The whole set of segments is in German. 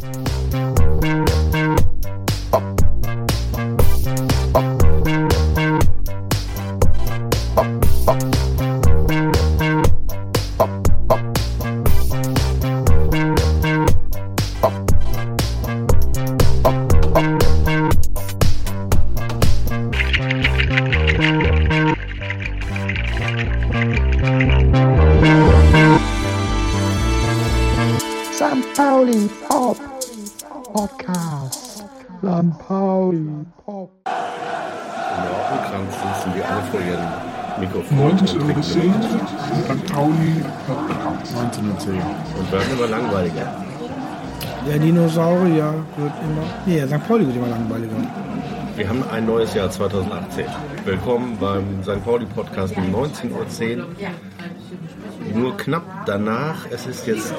St. 1910. Und werden immer langweiliger. Der Dinosaurier wird immer. Nee, St. Pauli wird immer langweiliger. Wir haben ein neues Jahr 2018. Willkommen beim St. Pauli Podcast um 19.10 Uhr. Nur knapp danach, es ist jetzt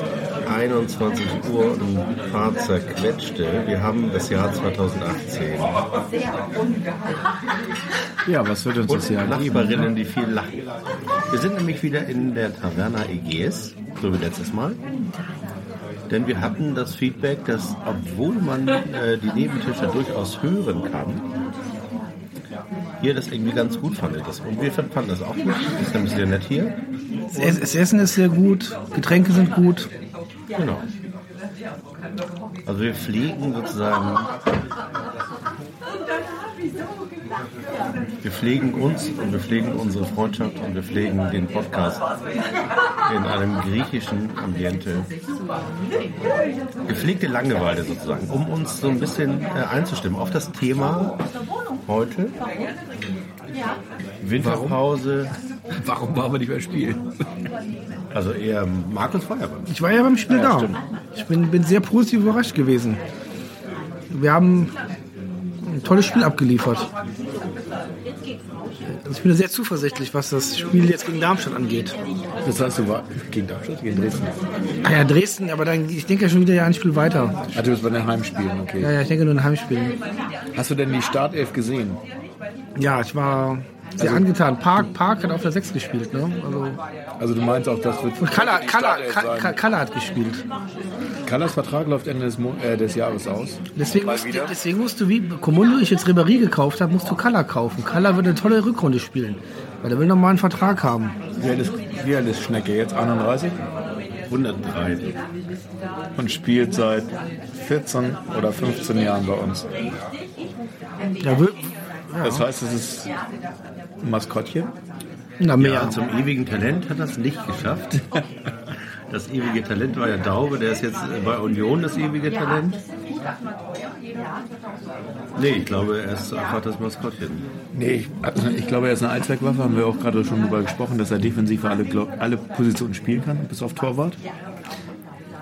21 Uhr und ein paar zerquetschte. Wir haben das Jahr 2018. Ja, was wird uns das Und Jahr geben? Nachbarinnen, die viel lachen. Wir sind nämlich wieder in der Taverna Egees, so wie letztes Mal. Denn wir hatten das Feedback, dass obwohl man äh, die Nebentische durchaus hören kann, ihr das irgendwie ganz gut fandet. Und wir fanden das auch gut. Das ist nämlich sehr nett hier. Das Essen ist sehr gut, Getränke sind gut. Genau. Also wir pflegen sozusagen. Wir pflegen uns und wir pflegen unsere Freundschaft und wir pflegen den Podcast in einem griechischen Ambiente. Gepflegte Langeweile sozusagen, um uns so ein bisschen äh, einzustimmen auf das Thema heute. Winterpause, Warum waren wir nicht mehr spielen? also eher Markus Feuerwehr. Ich war ja beim Spiel Ja, da. stimmt. Ich bin, bin sehr positiv überrascht gewesen. Wir haben ein tolles Spiel abgeliefert. Also ich bin sehr zuversichtlich, was das Spiel jetzt gegen Darmstadt angeht. Das heißt, du war gegen Darmstadt, gegen Dresden. Ah ja, Dresden, aber dann, ich denke ja schon wieder ja ein Spiel weiter. Ah, du bist bei den Heimspielen, okay. Ja, ja, ich denke nur ein Heimspiel. Hast du denn die Startelf gesehen? Ja, ich war sehr angetan. Park, Park hat auf der 6 gespielt, ne? Also, Also du meinst auch, das wird Kalla, hat gespielt. Kallas Vertrag läuft Ende des, Mo äh, des Jahres aus. Deswegen musst, deswegen musst du, wie Comundo ich jetzt Ribéry gekauft habe, musst du Kalla kaufen. Kalla wird eine tolle Rückrunde spielen, weil er will nochmal einen Vertrag haben. Wie alt, ist, wie alt ist Schnecke jetzt? 31? 103. Und spielt seit 14 oder 15 Jahren bei uns. Ja, Das heißt, es ist ein Maskottchen. na mehr. Ja, zum ewigen Talent hat er es nicht geschafft. Das ewige Talent war ja Daube, der ist jetzt bei Union das ewige Talent. Nee, ich glaube, er ist einfach das Maskottchen. Nee, ich, also ich glaube, er ist eine Allzweckwaffe. Haben wir auch gerade schon darüber gesprochen, dass er defensiv alle, alle Positionen spielen kann, bis auf Torwart.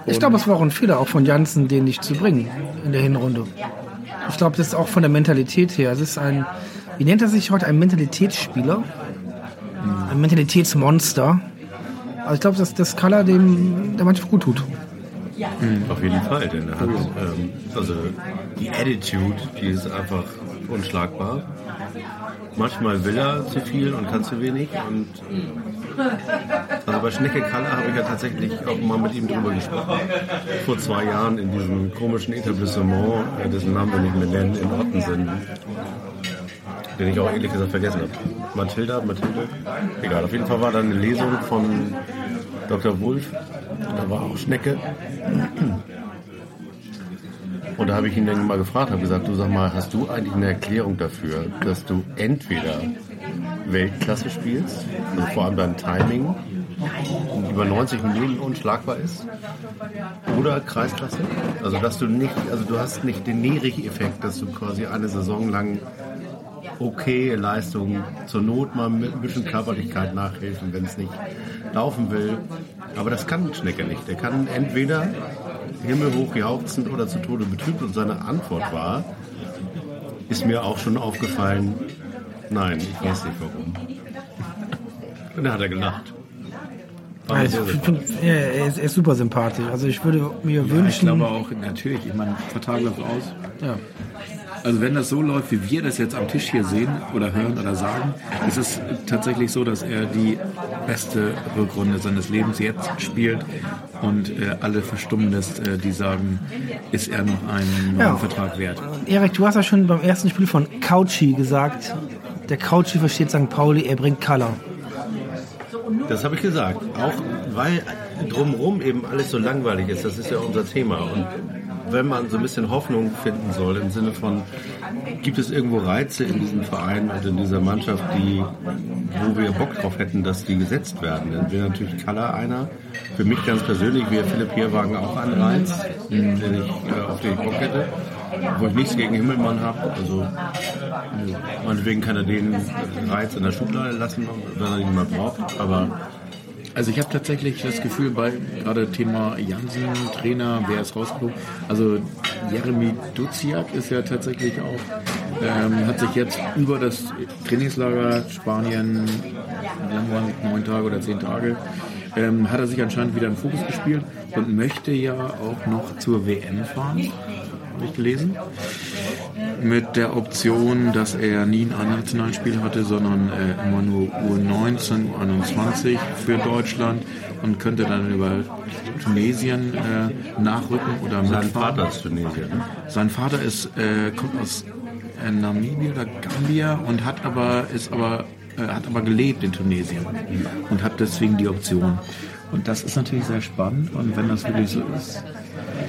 Ich glaube, es war auch ein Fehler, auch von Janssen, den nicht zu bringen in der Hinrunde. Ich glaube, das ist auch von der Mentalität her. Es ist ein, wie nennt er sich heute, ein Mentalitätsspieler? Ein Mentalitätsmonster. Also ich glaube, dass das Kalla dem der Mannschaft gut tut. Auf jeden Fall, denn er hat ähm, also die Attitude, die ist einfach unschlagbar. Manchmal will er zu viel und kann zu wenig. Und also bei Schnecke Kaller habe ich ja tatsächlich auch mal mit ihm drüber gesprochen. Vor zwei Jahren in diesem komischen Etablissement, äh, dessen Namen wir nicht mehr nennen, in Ottensen. Den ich auch ehrlich gesagt vergessen habe. Mathilda, Mathilde? Egal, auf jeden Fall war da eine Lesung von Dr. Wulff. Da war auch Schnecke. Und da habe ich ihn dann mal gefragt, habe gesagt, du sag mal, hast du eigentlich eine Erklärung dafür, dass du entweder Weltklasse spielst, also vor allem dein Timing über 90 Minuten unschlagbar ist, oder Kreisklasse? Also dass du nicht, also du hast nicht den Nerich-Effekt, dass du quasi eine Saison lang okay Leistung, zur Not mal mit ein bisschen Körperlichkeit nachhelfen, wenn es nicht laufen will. Aber das kann Schnecke nicht. Der kann entweder himmelhoch jauchzend oder zu Tode betrübt und seine Antwort war, ist mir auch schon aufgefallen, nein, ich weiß nicht warum. Und dann hat er gelacht. Ja, ich find, ja, er, ist, er ist super sympathisch. Also ich würde mir Ich wünschen. glaube auch, natürlich, ich meine, Vertrag läuft aus. ja. Also wenn das so läuft, wie wir das jetzt am Tisch hier sehen oder hören oder sagen, ist es tatsächlich so, dass er die beste Rückrunde seines Lebens jetzt spielt und äh, alle verstummen lässt, äh, die sagen, ist er noch einen neuen Ja. Vertrag wert. Erik, du hast ja schon beim ersten Spiel von Couchy gesagt, der Couchy versteht St. Pauli, er bringt Color. Das habe ich gesagt. Auch weil drumherum eben alles so langweilig ist. Das ist ja unser Thema. Und wenn man so ein bisschen Hoffnung finden soll, im Sinne von, gibt es irgendwo Reize in diesem Verein und in dieser Mannschaft, die, wo wir Bock drauf hätten, dass die gesetzt werden, dann wäre natürlich Kaller einer. Für mich ganz persönlich wäre Philipp Hierwagen auch ein Reiz, den ich, äh, auf den ich Bock hätte. Wo ich nichts gegen Himmelmann habe. Also, meinetwegen kann er den Reiz in der Schublade lassen, wenn er ihn mal braucht. Aber Also ich habe tatsächlich das Gefühl bei gerade Thema Jansen, Trainer, wer ist rausgeflogen. Also Jeremy Duziak ist ja tatsächlich auch, ähm, hat sich jetzt über das Trainingslager Spanien, wie lange waren neun Tage oder zehn Tage, ähm, hat er sich anscheinend wieder im Fokus gespielt und möchte ja auch noch zur WM fahren, habe ich gelesen. Mit der Option, dass er nie ein A-Nationalspiel hatte, sondern äh, immer nur U19, U21 für Deutschland und könnte dann über Tunesien äh, nachrücken oder sein mitfahren. Vater ist Tunesier. Ne? Sein Vater ist, äh, kommt aus äh, Namibia oder Gambia und hat aber, ist aber, äh, hat aber gelebt in Tunesien und hat deswegen die Option. Und das ist natürlich sehr spannend und wenn das wirklich so ist,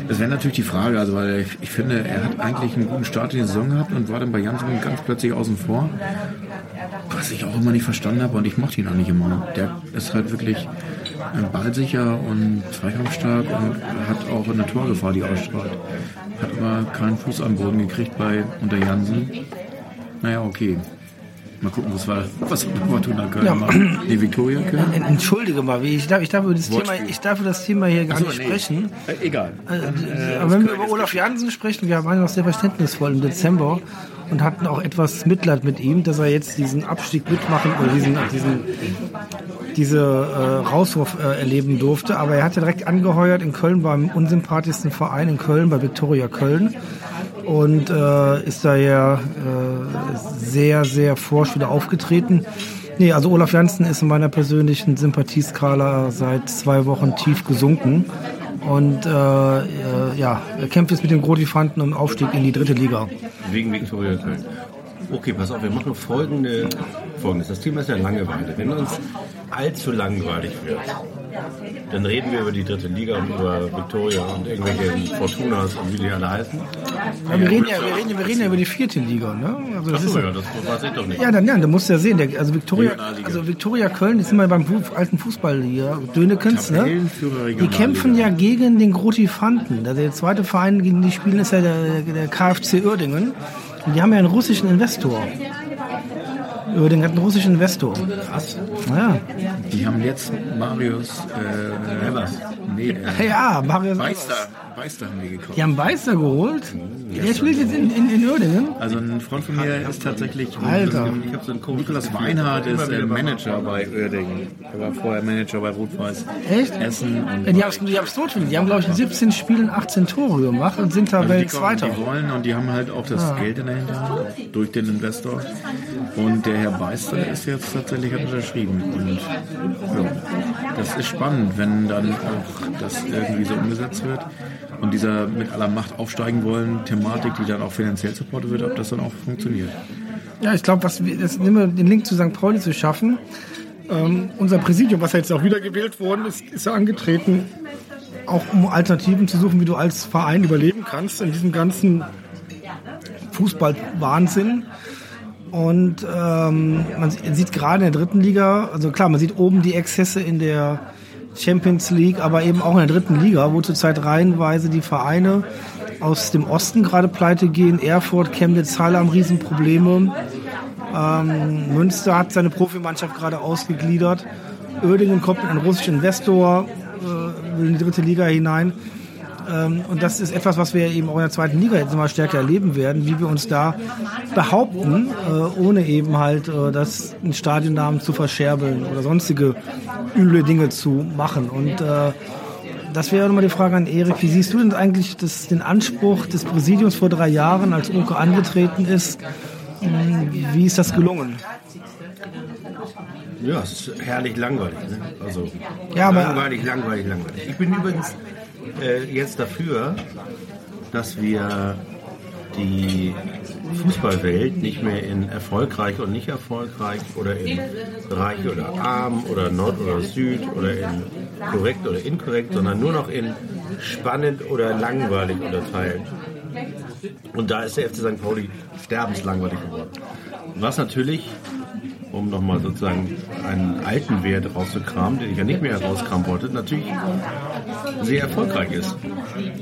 das wäre natürlich die Frage, also weil ich, ich finde, er hat eigentlich einen guten Start in die Saison gehabt und war dann bei Janssen ganz plötzlich außen vor. Was ich auch immer nicht verstanden habe und ich mochte ihn auch nicht immer. Der ist halt wirklich ballsicher und zweikampfstark und hat auch eine Torgefahr, die ausstrahlt. Hat aber keinen Fuß am Boden gekriegt bei unter Jansen. Naja, okay. Mal gucken, was war, was Fortuna Köln Ja. Nee, Viktoria Köln? En- Entschuldige mal, ich darf, ich darf, über das Thema, ich darf über das Thema hier gar Achso, nicht nee. sprechen. Äh, egal. Äh, Aber wenn wir über Olaf Jansen sprechen, wir waren ja noch sehr verständnisvoll im Dezember und hatten auch etwas Mitleid mit ihm, dass er jetzt diesen Abstieg mitmachen oder diesen, diesen diese äh, Rauswurf äh, erleben durfte. Aber er hatte direkt angeheuert in Köln beim unsympathischsten Verein in Köln, bei Viktoria Köln. Und äh, ist da ja äh, sehr, sehr forsch wieder aufgetreten. Nee, also Olaf Janssen ist in meiner persönlichen Sympathieskala seit zwei Wochen tief gesunken. Und äh, äh, ja, er kämpft jetzt mit den Grotifanten um Aufstieg in die dritte Liga. Wegen Viktoria Köln. Okay, pass auf, wir machen folgende, folgendes. Das Thema ist ja Langeweile. Wenn uns allzu langweilig wird, dann reden wir über die dritte Liga und über Viktoria und irgendwelche Fortunas und wie die alle heißen. Ja, wir, reden ja, wir, reden, wir reden ja über die vierte Liga. Ne? Also das Achso, ist ja, das weiß ich doch nicht. Ja, dann, ja, du musst ja sehen, der, also Viktoria, Regionalliga. also Viktoria Köln, die sind mal beim alten Fußballliga, Dönekens, ne? Die kämpfen ja gegen den Grotifanten. Also der zweite Verein, gegen die spielen, ist ja der, der KfC Uerdingen. Und die haben ja einen russischen Investor. Uerdingen hat einen russischen Investor. Krass. Ja, Die haben jetzt Marius, äh, Evers. nee, äh, ja Marius. Beister, Beister haben die gekauft. Die haben Beister geholt. Der spielt jetzt in, in, in Uerdingen. Also ein Freund von mir ist tatsächlich, Alter. Ich habe so einen. Nikolas Weinhardt ist äh, Manager bei Oerdingen. Er war vorher Manager bei Rot-Weiß Echt? Essen. Und Ja, die haben es tot Die haben, glaube ich, in 17 Spielen 18 Tore gemacht und sind Also die, Tabellenzweiter. kommen, die wollen und die haben halt auch das Geld in der Hinterhand durch den Investor. Und der Herr Beister ist jetzt tatsächlich hat unterschrieben. Und ja, das ist spannend, wenn dann auch das irgendwie so umgesetzt wird. Und dieser mit aller Macht aufsteigen wollen, Thematik, die dann auch finanziell supportet wird, ob das dann auch funktioniert. Ja, ich glaube, was wir, jetzt nehmen wir den Link zu St. Pauli zu schaffen. Ähm, unser Präsidium, was ja jetzt auch wieder gewählt worden ist, ist ja angetreten, auch um Alternativen zu suchen, wie du als Verein überleben kannst in diesem ganzen Fußballwahnsinn. Und ähm, man sieht- gerade in der dritten Liga, also klar, man sieht oben die Exzesse in der Champions League, aber eben auch in der dritten Liga, wo zurzeit reihenweise die Vereine aus dem Osten gerade pleite gehen. Erfurt, Chemnitz, Halle haben Riesenprobleme. Ähm, Münster hat seine Profimannschaft gerade ausgegliedert. Oerdingen kommt mit einem russischen Investor, äh, in die dritte Liga hinein. Ähm, und das ist etwas, was wir eben auch in der zweiten Liga jetzt mal stärker erleben werden, wie wir uns da behaupten, äh, ohne eben halt äh, das einen Stadionnamen zu verscherbeln oder sonstige üble Dinge zu machen. Und äh, das wäre nochmal die Frage an Erik. Wie siehst du denn eigentlich das, den Anspruch des Präsidiums vor drei Jahren, als Unke angetreten ist? Mh, Wie ist das gelungen? Ja, es ist herrlich langweilig. Ne? Also Ja, aber- langweilig, langweilig, langweilig. Ich bin übrigens äh, jetzt dafür, dass wir die Fußballwelt nicht mehr in erfolgreich und nicht erfolgreich oder in reich oder arm oder Nord oder Süd oder in korrekt oder inkorrekt, sondern nur noch in spannend oder langweilig unterteilt. Und da ist der FC St. Pauli sterbenslangweilig geworden. Was natürlich, um nochmal sozusagen einen alten Wert rauszukramen, den ich ja nicht mehr herauskramen wollte, natürlich sehr erfolgreich ist.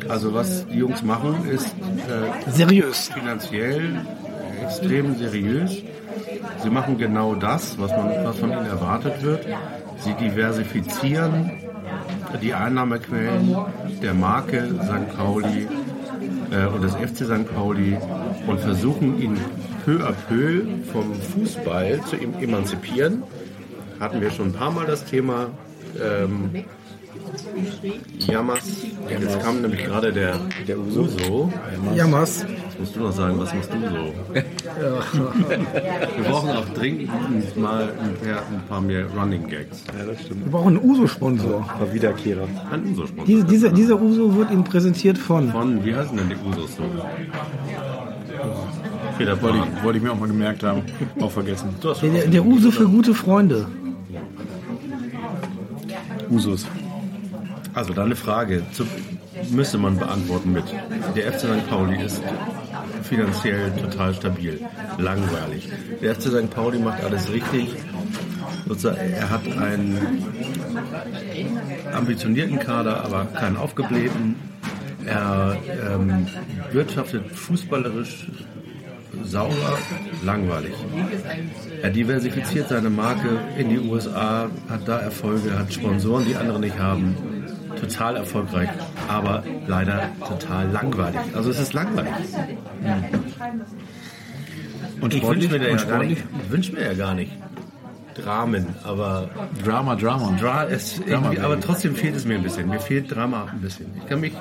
Also was die Jungs machen, ist äh, Seriös. finanziell extrem seriös. Sie machen genau das, was, man, was von ihnen erwartet wird. Sie diversifizieren die Einnahmequellen der Marke St. Pauli äh, und des FC St. Pauli und versuchen ihn peu à peu vom Fußball zu em- emanzipieren. Hatten wir schon ein paar Mal das Thema. Ähm, Yamas. Jetzt kam nämlich gerade der, der Uso. Jammers. Jetzt musst du noch sagen, was machst du so? Wir brauchen auch dringend mal ein paar, ein paar mehr Running Gags. Ja, das stimmt. Wir brauchen einen Uso-Sponsor. Ein paar Wiederkehrer. Ein Uso-Sponsor. Diese, diese, dieser Uso wird Ihnen präsentiert von. Von, wie heißen denn die Usos so? Peter Wollte Paul. ich, wollte ich mir auch mal gemerkt haben. Auch vergessen. Du hast schon Der, der Uso für gute Freunde. Usus. Also deine Frage zu, müsste man beantworten mit. Der FC St. Pauli ist finanziell total stabil, langweilig. Der FC St. Pauli macht alles richtig. Er hat einen ambitionierten Kader, aber keinen aufgeblähten. Er ähm, wirtschaftet fußballerisch sauber, langweilig. Er diversifiziert seine Marke in die USA, hat da Erfolge, hat Sponsoren, die andere nicht haben. Total erfolgreich, aber leider total langweilig. Also es ist langweilig. Und Ich wünsche mir, ja wünsch mir ja gar nicht Dramen, aber Drama, Drama. Dra es Drama aber trotzdem fehlt es mir ein bisschen. Mir fehlt Drama ein bisschen. Ich kann mich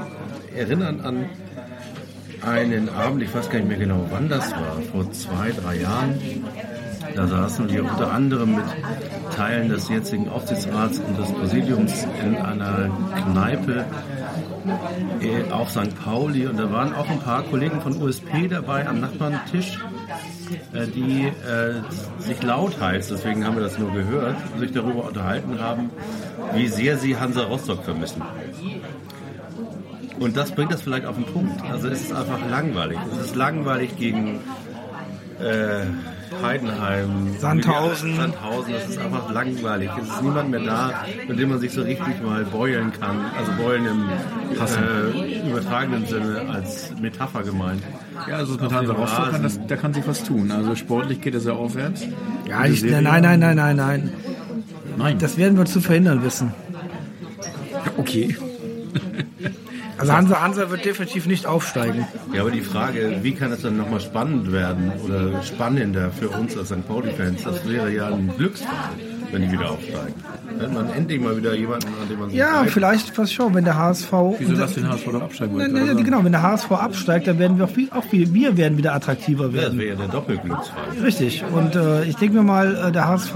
erinnern an einen Abend, ich weiß gar nicht mehr genau, wann das war, vor zwei, drei Jahren. Da saßen wir unter anderem mit Teilen des jetzigen Aufsichtsrats und des Präsidiums in einer Kneipe äh, auf St. Pauli und da waren auch ein paar Kollegen von USP dabei am Nachbartisch, äh, die äh, sich lauthals, deswegen haben wir das nur gehört, sich darüber unterhalten haben, wie sehr sie Hansa Rostock vermissen. Und das bringt das vielleicht auf den Punkt. Also es ist einfach langweilig. Es ist langweilig gegen äh, Heidenheim, Sandhausen. Sandhausen. Es ist einfach langweilig. Es ist niemand mehr da, mit dem man sich so richtig mal beulen kann. Also beulen im äh, übertragenen Sinne als Metapher gemeint. Ja, also mit Hansa Rostock kann das, da kann sich was tun. Also sportlich geht es ja aufwärts. Ja, ich, nein, nein, nein, nein, nein, nein. Nein. Das werden wir zu verhindern wissen. okay. Also Hansa, Hansa wird definitiv nicht aufsteigen. Ja, aber die Frage, wie kann es dann nochmal spannend werden oder spannender für uns als St. Pauli-Fans, das wäre ja ein Glücksfall, wenn die wieder aufsteigen. Dann hat man endlich mal wieder jemanden, an dem man sich Ja, reibt. vielleicht, was schon, wenn der HSV. Wieso lass den HSV doch absteigen? Nein, wollte gerade genau, wenn der HSV absteigt, dann werden wir auch, viel, auch viel, wir werden wieder attraktiver Ja, das werden. wäre ja der Doppelglücksfall. Richtig. Und äh, ich denke mir mal, äh, der HSV,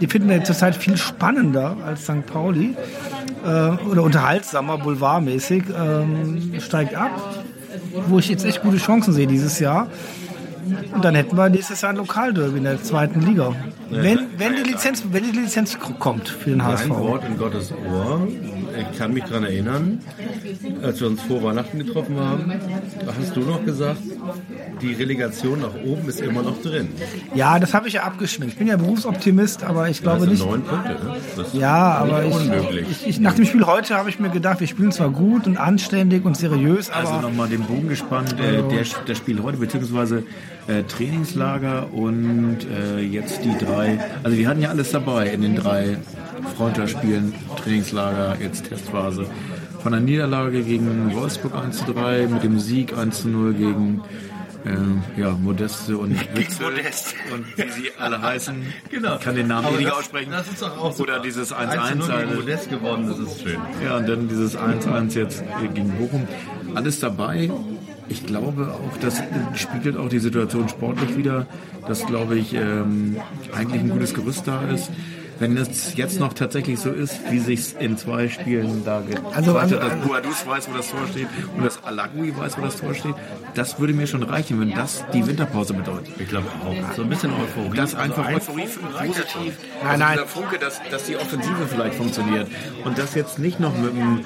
die finden wir zurzeit viel spannender als St. Pauli äh, oder unterhaltsamer, boulevardmäßig, ähm, steigt ab, wo ich jetzt echt gute Chancen sehe dieses Jahr. Und dann hätten wir nächstes Jahr ein Lokalderby in der zweiten Liga. Wenn, wenn, die Lizenz, wenn die Lizenz kommt für den HSV. Ein Wort in Gottes Ohr. Ich kann mich daran erinnern, als wir uns vor Weihnachten getroffen haben, hast du noch gesagt, die Relegation nach oben ist immer noch drin. Ja, das habe ich ja abgeschminkt. Ich bin ja Berufsoptimist, aber ich Das glaube sind nicht. neun Punkte. Ne? Das ist Ja, aber ich, unmöglich. ich, ich, nach dem Spiel heute habe ich mir gedacht, wir spielen zwar gut und anständig und seriös, aber Also nochmal den Bogen gespannt. Äh, der, das Spiel heute, beziehungsweise äh, Trainingslager und äh, jetzt die drei. Also wir hatten ja alles dabei in den drei Freundschaftsspielen, Trainingslager, jetzt Testphase. Von der Niederlage gegen Wolfsburg 1 zu 3, mit dem Sieg 1 zu 0 gegen äh, ja, Modeste und Witzel Modest. und wie sie alle heißen. Genau. Ich kann den Namen nicht aussprechen. Das ist doch auch Oder super. dieses 1 1-1. zu 0 gegen also- Modest geworden, das ist schön. ja, und dann dieses 1-1 jetzt gegen Bochum. Alles dabei. Ich glaube auch, das spiegelt auch die Situation sportlich wieder, dass, glaube ich, ähm, eigentlich ein gutes Gerüst da ist. Wenn es jetzt noch tatsächlich so ist, wie sich in zwei Spielen da Also- gezeigt also- hat, dass Boadus weiß, wo das Tor steht und dass Alagui weiß, wo das Tor steht, das würde mir schon reichen, wenn das die Winterpause bedeutet. Ich glaube auch. So ein bisschen Euphorie. Das einfach Also Euphorie reicht positiv. schon. Nein, also nein. Dieser Funke, dass, dass die Offensive vielleicht funktioniert. Und dass jetzt nicht noch mit einem,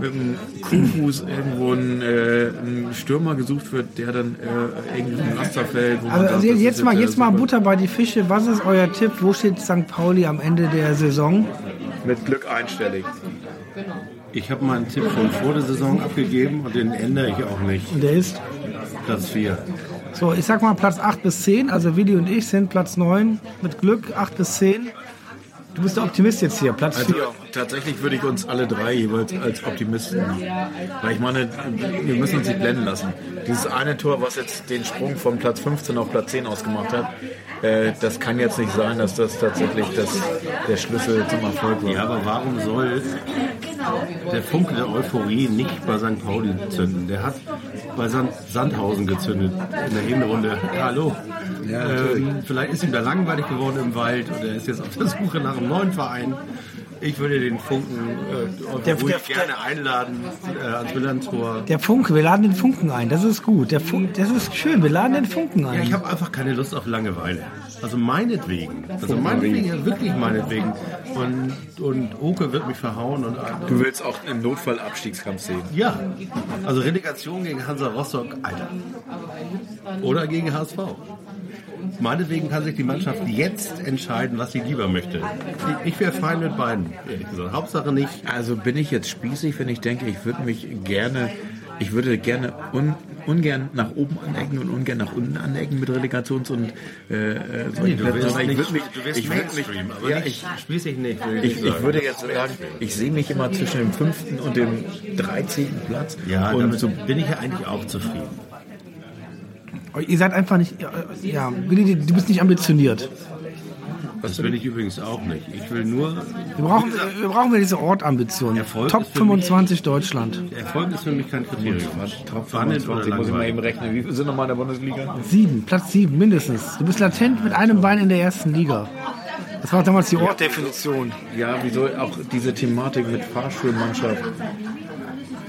mit einem Kuhfuß irgendwo ein, äh, ein Stürmer gesucht wird, der dann äh, irgendwie ein Raster fällt. wo man Also, sagt, also jetzt mal, jetzt mal super- Butter bei die Fische. Was ist euer Tipp? Wo steht St. Pauli am Ende der Saison? Mit Glück einstellig. Ich habe meinen Tipp schon vor der Saison abgegeben und den ändere ich auch nicht. Und der ist? Platz 4. So, ich sag mal Platz 8 bis 10. Also Willi und ich sind Platz 9. Mit Glück 8 bis 10. Du bist der Optimist jetzt hier, Platz Also 4. tatsächlich würde ich uns alle drei jeweils als Optimisten. Weil ich meine, wir müssen uns nicht blenden lassen. Dieses eine Tor, was jetzt den Sprung von Platz 15 auf Platz 10 ausgemacht hat, äh, das kann jetzt nicht sein, dass das tatsächlich das, der Schlüssel zum Erfolg war. Ja, aber warum soll der Funke der Euphorie nicht bei St. Pauli zünden? Der hat bei Sand Sandhausen gezündet in der Hinrunde. Hallo. ähm, vielleicht ist ihm da langweilig geworden im Wald oder er ist jetzt auf der Suche nach einem neuen Verein. Ich würde den Funken äh, Der- der- gerne einladen äh, ans Millantor. Der Funke, wir laden den Funken ein. Das ist gut. Der Fun das ist schön. Wir laden den Funken Ja, ein. ich habe einfach keine Lust auf Langeweile. Also meinetwegen. Also meinetwegen, ja, wirklich meinetwegen. Und, und Oke wird mich verhauen und Du willst auch im Notfall Abstiegskampf sehen. Ja, also Relegation gegen Hansa Rostock, Alter. Oder gegen HSV. Meinetwegen kann sich die Mannschaft jetzt entscheiden, was sie lieber möchte. Ich, ich wäre fein mit beiden. Hauptsache nicht. Also bin ich jetzt spießig, wenn ich denke, ich würde mich gerne, ich würde gerne un, ungern nach oben anecken und ungern nach unten anecken mit Relegations- und äh, äh, solchen Du Plätzen, wirst, sondern ich würde mich, du wirst ich würde mich, ja, nicht, ich, spießig nicht. Ich, ich, ich würde jetzt sagen, ich sehe mich immer zwischen dem fünften und dem dreizehnten Platz. Ja, und damit so bin ich ja eigentlich auch zufrieden. Ihr seid einfach nicht. äh, Ja, Willi, du bist nicht ambitioniert. Das will ich übrigens auch nicht. Ich will nur. Wir brauchen, wir brauchen diese Ortambition. Erfolg Top ist für mich- 25 Deutschland. Erfolg ist für mich kein Kriterium. Top Spannend oder 25, muss ich mal eben rechnen. Wie viele sind nochmal in der Bundesliga? Sieben, Platz sieben mindestens. Du bist latent mit einem Bein in der ersten Liga. Das war damals die Ortdefinition. Ja, wieso auch diese Thematik mit Fahrschulmannschaft?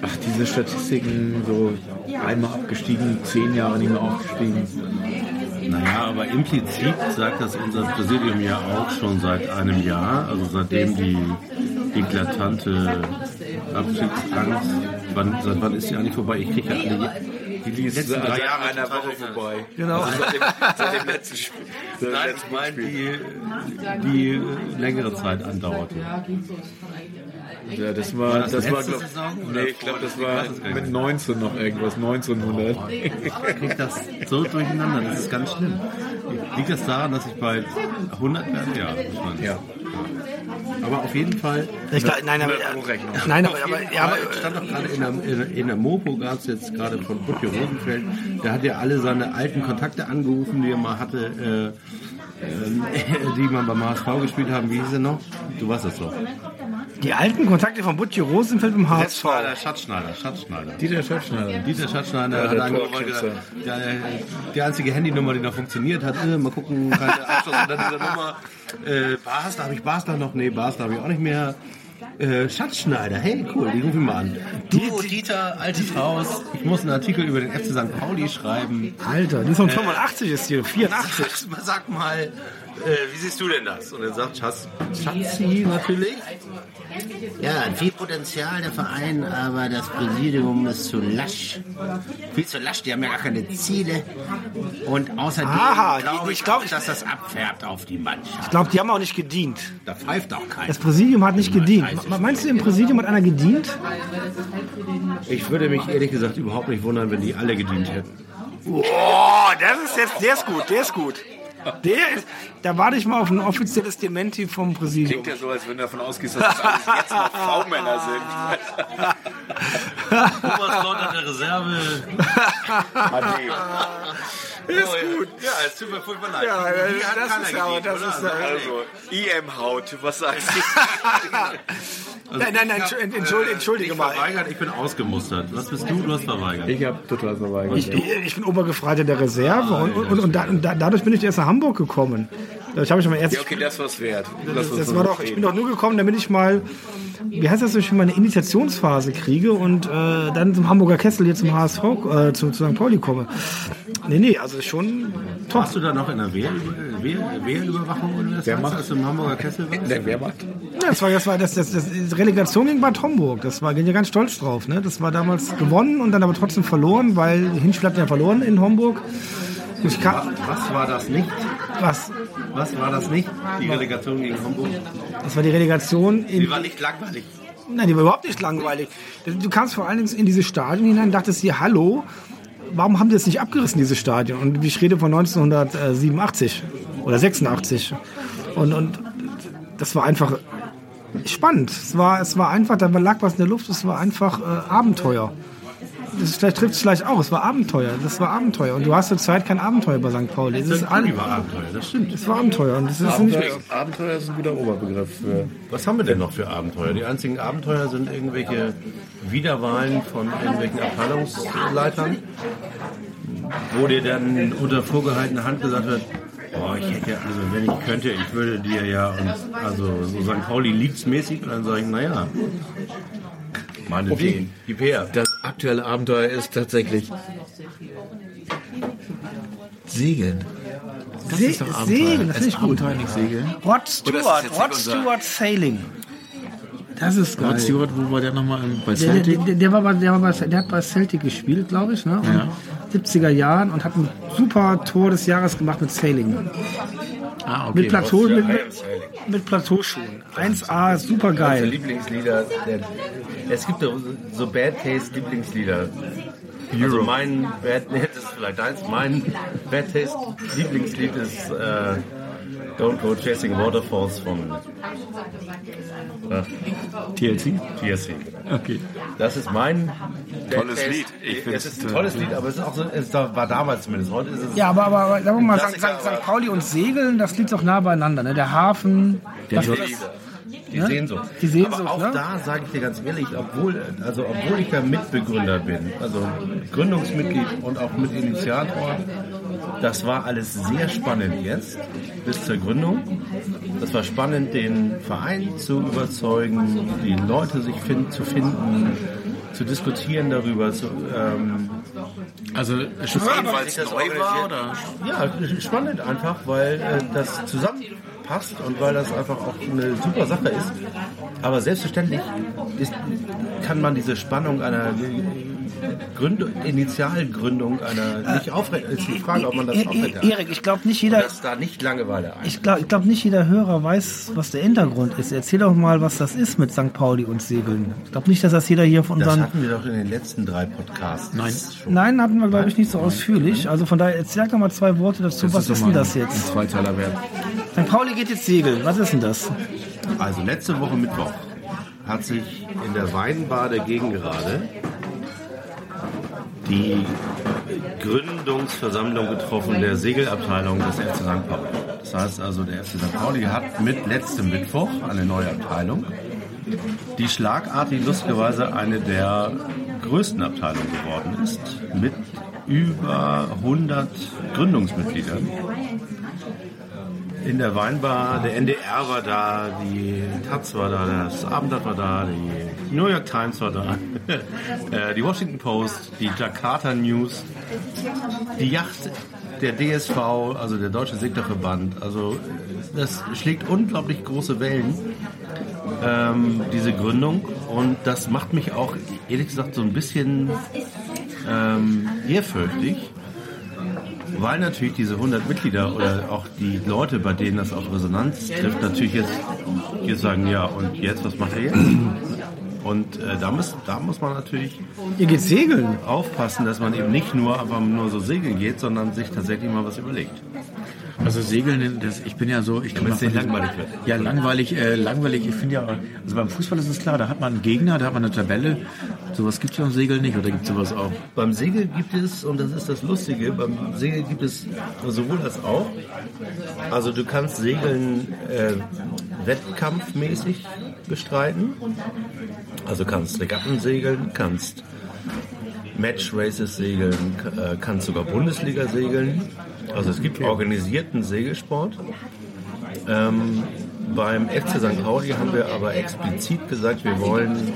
Ach, diese Statistiken, so einmal abgestiegen, zehn Jahre nicht mehr aufgestiegen. Naja, aber implizit sagt das unser Präsidium ja auch schon seit einem Jahr, also seitdem die eklatante Abstiegsangst, wann, seit wann ist die eigentlich vorbei? Ich kriege ja alle die letzten seit drei Jahre einer Woche vorbei. Genau. Also seit, dem, seit dem letzten Spiel. Seit dem Nein, letzten ich meine Spiel. die, die längere Zeit andauerte. Ja, das war, das das, war, glaub, Saison nee, ich glaube, das war ich mit 19 noch irgendwas, 1900. Ich kriege das so durcheinander, das ist ganz schlimm. Liegt das daran, dass ich bei 100 werde? Ja, wahrscheinlich. Ja. Aber auf jeden Fall Ich glaub, nein, aber, nein, aber, aber, ja, aber stand doch gerade in der, in, der- in der Mopo gab es jetzt gerade von Butje Rosenfeld, der hat ja alle seine alten Kontakte angerufen, die er mal hatte, äh, ähm, die man beim HSV gespielt haben. Wie hieß er noch? Du weißt das doch. Die alten Kontakte von Butchi Rosenfeld im HSV. Schatzschneider, Schatzschneider, Schatzschneider. Dieter Schatzschneider. Dieter Schatzschneider Ja, hat der angerufen, und äh, die einzige Handynummer, die noch funktioniert hat, äh, mal gucken, keine Abschluss unter dieser Nummer. Äh, Basler, habe ich Basler noch? Nee, Basler habe ich auch nicht mehr. Äh, Schatzschneider, hey, cool, die rufen wir mal an. Du, Dieter, altes Haus, ich muss einen Artikel über den FC St. Pauli schreiben. Alter, die ist von 85 ist hier, 84. Sag, sag mal, äh, wie siehst du denn das? Und er sagt Schatz, Schatzi natürlich. Ja, viel Potenzial der Verein, aber das Präsidium ist zu lasch. Viel zu lasch, die haben ja gar keine Ziele. Und außerdem Aha, glaube ich ich, glaub, auch, dass das abfärbt auf die Mannschaft. Ich glaube, die haben auch nicht gedient. Da pfeift auch keiner. Das Präsidium hat nicht gedient. Me- Meinst du, im Präsidium hat einer gedient? Ich würde mich ehrlich gesagt überhaupt nicht wundern, wenn die alle gedient hätten. Boah, das ist jetzt, der ist gut, der ist gut. Der ist, da warte ich mal auf ein offizielles Dementi vom Präsidium. Klingt ja so, als wenn du davon ausgehst, dass das alles jetzt noch V-Männer sind. Thomas Leut der Reserve. Ist gut. Ja, es tut mir furchtbar leid. Ja, Die hat das keiner ist aber, gegeben, das oder? ist also IM-Haut, was sagst du? Nein, nein, nein, entschuldige, entschuldige, entschuldige Ich mal. verweigert, ich bin ausgemustert. Was bist du? Du hast verweigert. Ich habe total verweigert. Ich, ich bin Obergefreiter der Reserve und, und, und, da, und da, dadurch bin ich erst nach Hamburg gekommen. Ich habe schon mal erst. Ja, okay, das war's wert. Lass uns Das war doch, ich bin doch nur gekommen, damit ich mal, wie heißt das so schön, meine Initiationsphase kriege und äh, dann zum Hamburger Kessel hier zum HSV, äh, zu, zu St. Pauli komme. Nee, nee, also schon top. Warst du da noch in der Wehr, Wehr, Wehrüberwachung oder was? Wer macht- du im Hamburger Kessel warst? Der Wehrmacht? Ja, das war, das war das, das, das, die Relegation gegen Bad Homburg. Das war, bin ja ganz stolz drauf. Ne? Das war damals gewonnen und dann aber trotzdem verloren, weil Hinspiel ja verloren in Homburg. Ich kann, Was war das nicht? was? Was war das nicht? Die Relegation gegen Hamburg? Das war die Relegation in, Die war nicht langweilig. Nein, die war überhaupt nicht langweilig. Du kamst vor allen Dingen in dieses Stadion hinein und dachtest dir, hallo, warum haben die das nicht abgerissen, dieses Stadion? Und ich rede von 1987 oder 86. Und, und das war einfach spannend. Es war, es war einfach, da lag was in der Luft, es war einfach äh, Abenteuer. Das vielleicht trifft es vielleicht auch, es war Abenteuer. Das war Abenteuer. Und du hast zur Zeit kein Abenteuer bei St. Pauli. Es ist Das alles, war Abenteuer, das stimmt. es war Abenteuer. Und das ist nicht, Abenteuer, Abenteuer ist ein guter Oberbegriff für. Was haben wir denn noch für Abenteuer? Die einzigen Abenteuer sind irgendwelche Wiederwahlen von irgendwelchen Abteilungsleitern, wo dir dann unter vorgehaltener Hand gesagt wird, oh, ich hätte ja, also wenn ich könnte, ich würde dir ja, und also so St. Pauli Leads-mäßig, und dann sage ich, naja, meinetwegen, gib her. Das aktuelle Abenteuer ist tatsächlich Segeln. Das Se- ist doch Abenteuer. Segeln, das Ist ich gut. Abenteuer nicht Segeln? Rod Stewart, Rod nicht Stewart Sailing. Das ist geil. Rod Stewart, wo war der nochmal? Bei Der, der, Celtic? der, der, war bei, der, war bei, der hat bei Celtic gespielt, glaube ich, ne? In 70er Jahren und hat ein super Tor des Jahres gemacht mit Sailing. Ah, okay. Mit, Plateau, mit, mit, mit Plateauschuhen. 1A, super geil. Lieblingslieder, der, es gibt so, Bad Taste Lieblingslieder. Also mein Bad, nee, das ist vielleicht deins, mein Bad Taste Lieblingslied ist äh, Don't Go Chasing Waterfalls von äh, TLC? TSC. Okay. Das ist mein Tolles. Lied. Ich es ist ein äh, tolles Lied, aber es ist auch so, es war damals zumindest. Heute ist es Ja, aber, aber, aber sagen wir mal, St. Pauli und Segeln, das liegt doch nah beieinander. Ne? Der Hafen, das, die, das, die Sehnsucht. Die Sehnsucht, Aber auch ne? da sage ich dir ganz ehrlich, obwohl, also obwohl ich da Mitbegründer bin, also Gründungsmitglied und auch Mitinitiator, das war alles sehr spannend jetzt bis zur Gründung. Das war spannend, den Verein zu überzeugen, die Leute sich find, zu finden, zu diskutieren darüber, zu, ähm, Also schon weil es neu war? Oder? ja, spannend einfach, weil äh, das zusammenpasst und weil das einfach auch eine super Sache ist. Aber selbstverständlich ist, kann man diese Spannung einer Gründung, Initialgründung einer nicht aufrecht. Ist die Frage, ob man das E- E- aufrecht Erik, ich glaube nicht jeder, Dass da nicht Langeweile ein. ich glaube glaub nicht jeder Hörer weiß, was der Hintergrund ist. Erzähl doch mal, was das ist mit St. Pauli und Segeln. Ich glaube nicht, dass das jeder hier von Das unseren... hatten wir doch in den letzten drei Podcasts. Nein. Schon. Nein, hatten wir, glaube ich, nicht so ausführlich. Also von daher, erzähl doch mal zwei Worte dazu. was ist denn das Ein jetzt? Zweiteiler wert. St. Pauli geht jetzt segeln. Was ist denn das? Also letzte Woche Mittwoch hat sich in der Weinbar der Gegengerade die Gründungsversammlung getroffen der Segelabteilung des FC St. Pauli. Das heißt also, der FC St. Pauli hat mit letztem Mittwoch eine neue Abteilung, die schlagartig lustigerweise eine der größten Abteilungen geworden ist, mit über 100 Gründungsmitgliedern in der Weinbar, der NDR war da, die Taz war da, das Abendblatt war da, die New York Times war da, äh, die Washington Post, die Jakarta News, die Yacht der DSV, also der Deutsche Seglerverband. Also das schlägt unglaublich große Wellen, ähm, diese Gründung. Und das macht mich auch, ehrlich gesagt, so ein bisschen ähm, ehrfürchtig, weil natürlich diese 100 Mitglieder oder auch die Leute, bei denen das auf Resonanz trifft, natürlich jetzt, jetzt sagen, ja, und jetzt, was macht er jetzt? Und äh, da, muss, da muss man natürlich Ihr geht segeln. aufpassen, dass man eben nicht nur einfach nur so segeln geht, sondern sich tatsächlich mal was überlegt. Also Segeln, das, ich bin ja so, ich kann es nicht langweilig wird. Ja, langweilig, äh, langweilig. Ich finde ja, also beim Fußball ist es klar, da hat man einen Gegner, da hat man eine Tabelle. Sowas gibt es beim Segeln nicht, oder gibt es sowas auch? Beim Segel gibt es, und das ist das Lustige, beim Segel gibt es sowohl als auch. Also du kannst Segeln äh, wettkampfmäßig bestreiten. Also kannst Regatten segeln, kannst Match Races segeln, äh, kannst sogar Bundesliga segeln. Also es gibt organisierten Segelsport. Ähm, beim FC St. Pauli haben wir aber explizit gesagt, wir wollen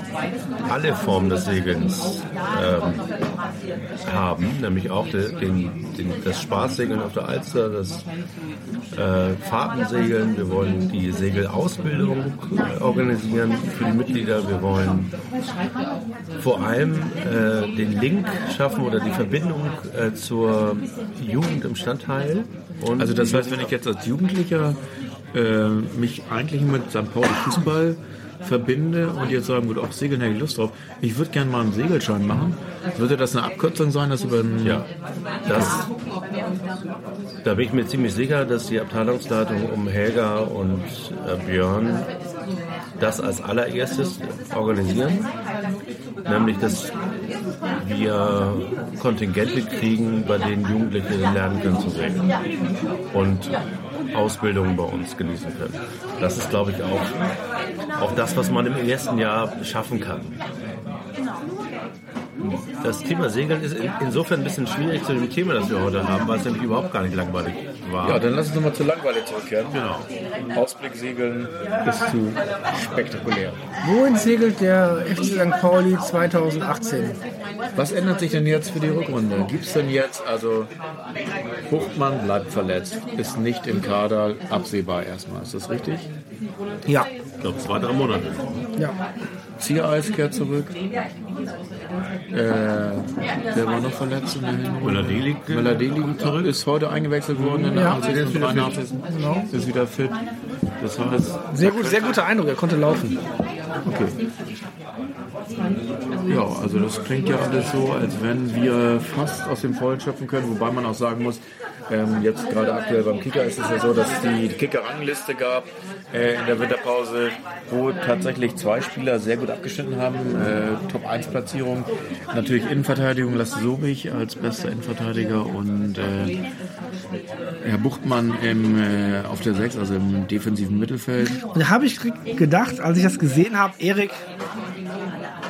alle Formen des Segelns ähm, haben, nämlich auch den, den, das Spaßsegeln auf der Alster, das äh, Fahrtensegeln, wir wollen die Segelausbildung äh, organisieren für die Mitglieder, wir wollen vor allem äh, den Link schaffen oder die Verbindung äh, zur Jugend im Stadtteil. Also das heißt, wenn ich jetzt als Jugendlicher äh, mich eigentlich mit St. Pauli Fußball verbinde und jetzt sagen würde, auch Segeln hätte ich Lust drauf, ich würde gerne mal einen Segelschein machen. Würde das eine Abkürzung sein, dass über einen Ja, das, da bin ich mir ziemlich sicher, dass die Abteilungsleitung um Helga und äh, Björn das als allererstes organisieren. Nämlich, dass wir Kontingente kriegen, bei denen Jugendliche lernen können zu segeln. Und Ausbildung bei uns genießen können. Das ist, glaube ich, auch, auch das, was man im ersten Jahr schaffen kann. Das Thema Segeln ist in- insofern ein bisschen schwierig zu dem Thema, das wir heute haben, weil es nämlich überhaupt gar nicht langweilig war. Ja, dann lass uns nochmal zur Langweile zurückkehren. Genau. Ausblick segeln ist zu spektakulär. Wohin segelt der FC St. Pauli 2018? Was ändert sich denn jetzt für die Rückrunde? Gibt es denn jetzt, also Buchtmann bleibt verletzt, ist nicht im Kader, absehbar erstmal, ist das richtig? Ja. Ich glaube, zwei, drei Monate. ja. Ziereis kehrt zurück. Äh, wer war noch verletzt in der Hinrunde? Müller-Delig. Zurück, ist heute eingewechselt worden in der Ja, 80. der ist wieder 81. Genau. Ist wieder fit. Das heißt, Sehr gut, sehr guter Eindruck, er konnte laufen. okay. Ja, also das klingt ja alles so, als wenn wir fast aus dem Vollen schöpfen können, wobei man auch sagen muss, ähm, jetzt gerade aktuell beim Kicker ist es ja so, dass es die Kicker-Rangliste gab äh, in der Winterpause, wo tatsächlich zwei Spieler sehr gut abgeschnitten haben. Äh, Top-1-Platzierung. Natürlich Innenverteidigung Lasse Sobich als bester Innenverteidiger und äh, Herr Buchtmann im, äh, auf der 6, also im defensiven Mittelfeld. Und da habe ich gedacht, als ich das gesehen habe, Erik,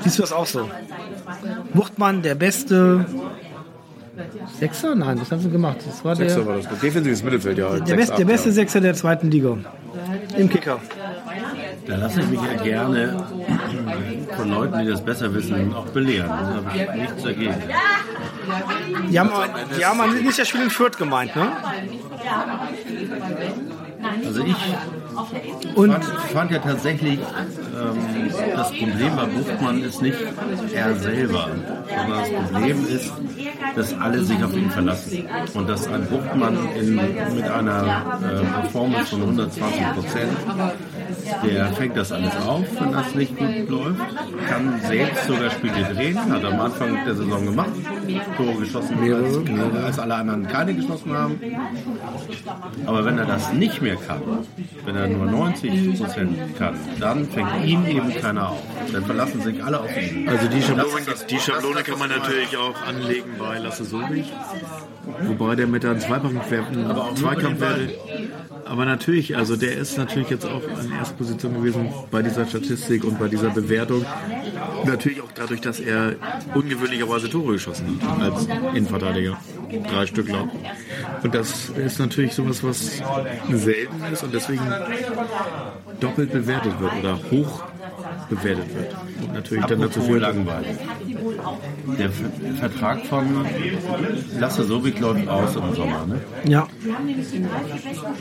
siehst du das auch so? Buchtmann, der beste Sechser? Nein, was haben sie gemacht? Das war der, Sechser war das. Defensives Mittelfeld, ja. der, best, der beste Sechser der zweiten Liga. Im Kicker. Da lasse ich mich ja gerne von Leuten, die das besser wissen, auch belehren. Da habe ich nichts dagegen. Die haben, die haben nicht das Spiel in Fürth gemeint, ne? Also ich Und fand, ja tatsächlich, ähm, das Problem bei Buchmann ist nicht er selber, sondern das Problem ist, dass alle sich auf ihn verlassen. Und dass ein Buchmann in, mit einer äh, Performance von 120 Prozent, der fängt das alles auf, wenn das nicht gut läuft, kann selbst sogar Spiele drehen, hat am Anfang der Saison gemacht, Tore geschossen, als, als alle anderen keine geschossen haben. Aber wenn er das nicht mehr kann, wenn er nur 90 Prozent kann, dann fängt ihn eben keiner auf. Dann verlassen sich alle auf ihn. Also die Schablone, Das die Schablone das kann man natürlich auch anlegen bei Lasse Sobich. Wobei der mit einem Zweikampf, Aber auch nur Zweikampf werde. Aber natürlich, also der ist natürlich jetzt auch in erster Position gewesen bei dieser Statistik und bei dieser Bewertung. Natürlich auch dadurch, dass er ungewöhnlicherweise Tore geschossen hat als Innenverteidiger. Drei Stück lang. Und das ist natürlich sowas, was selten ist und deswegen doppelt bewertet wird oder hoch bewertet wird. Und natürlich dann dazu Apropos führt, langweilig. Der Ver- Vertrag von Lasse Sobik läuft aus im Sommer. Ne? ja,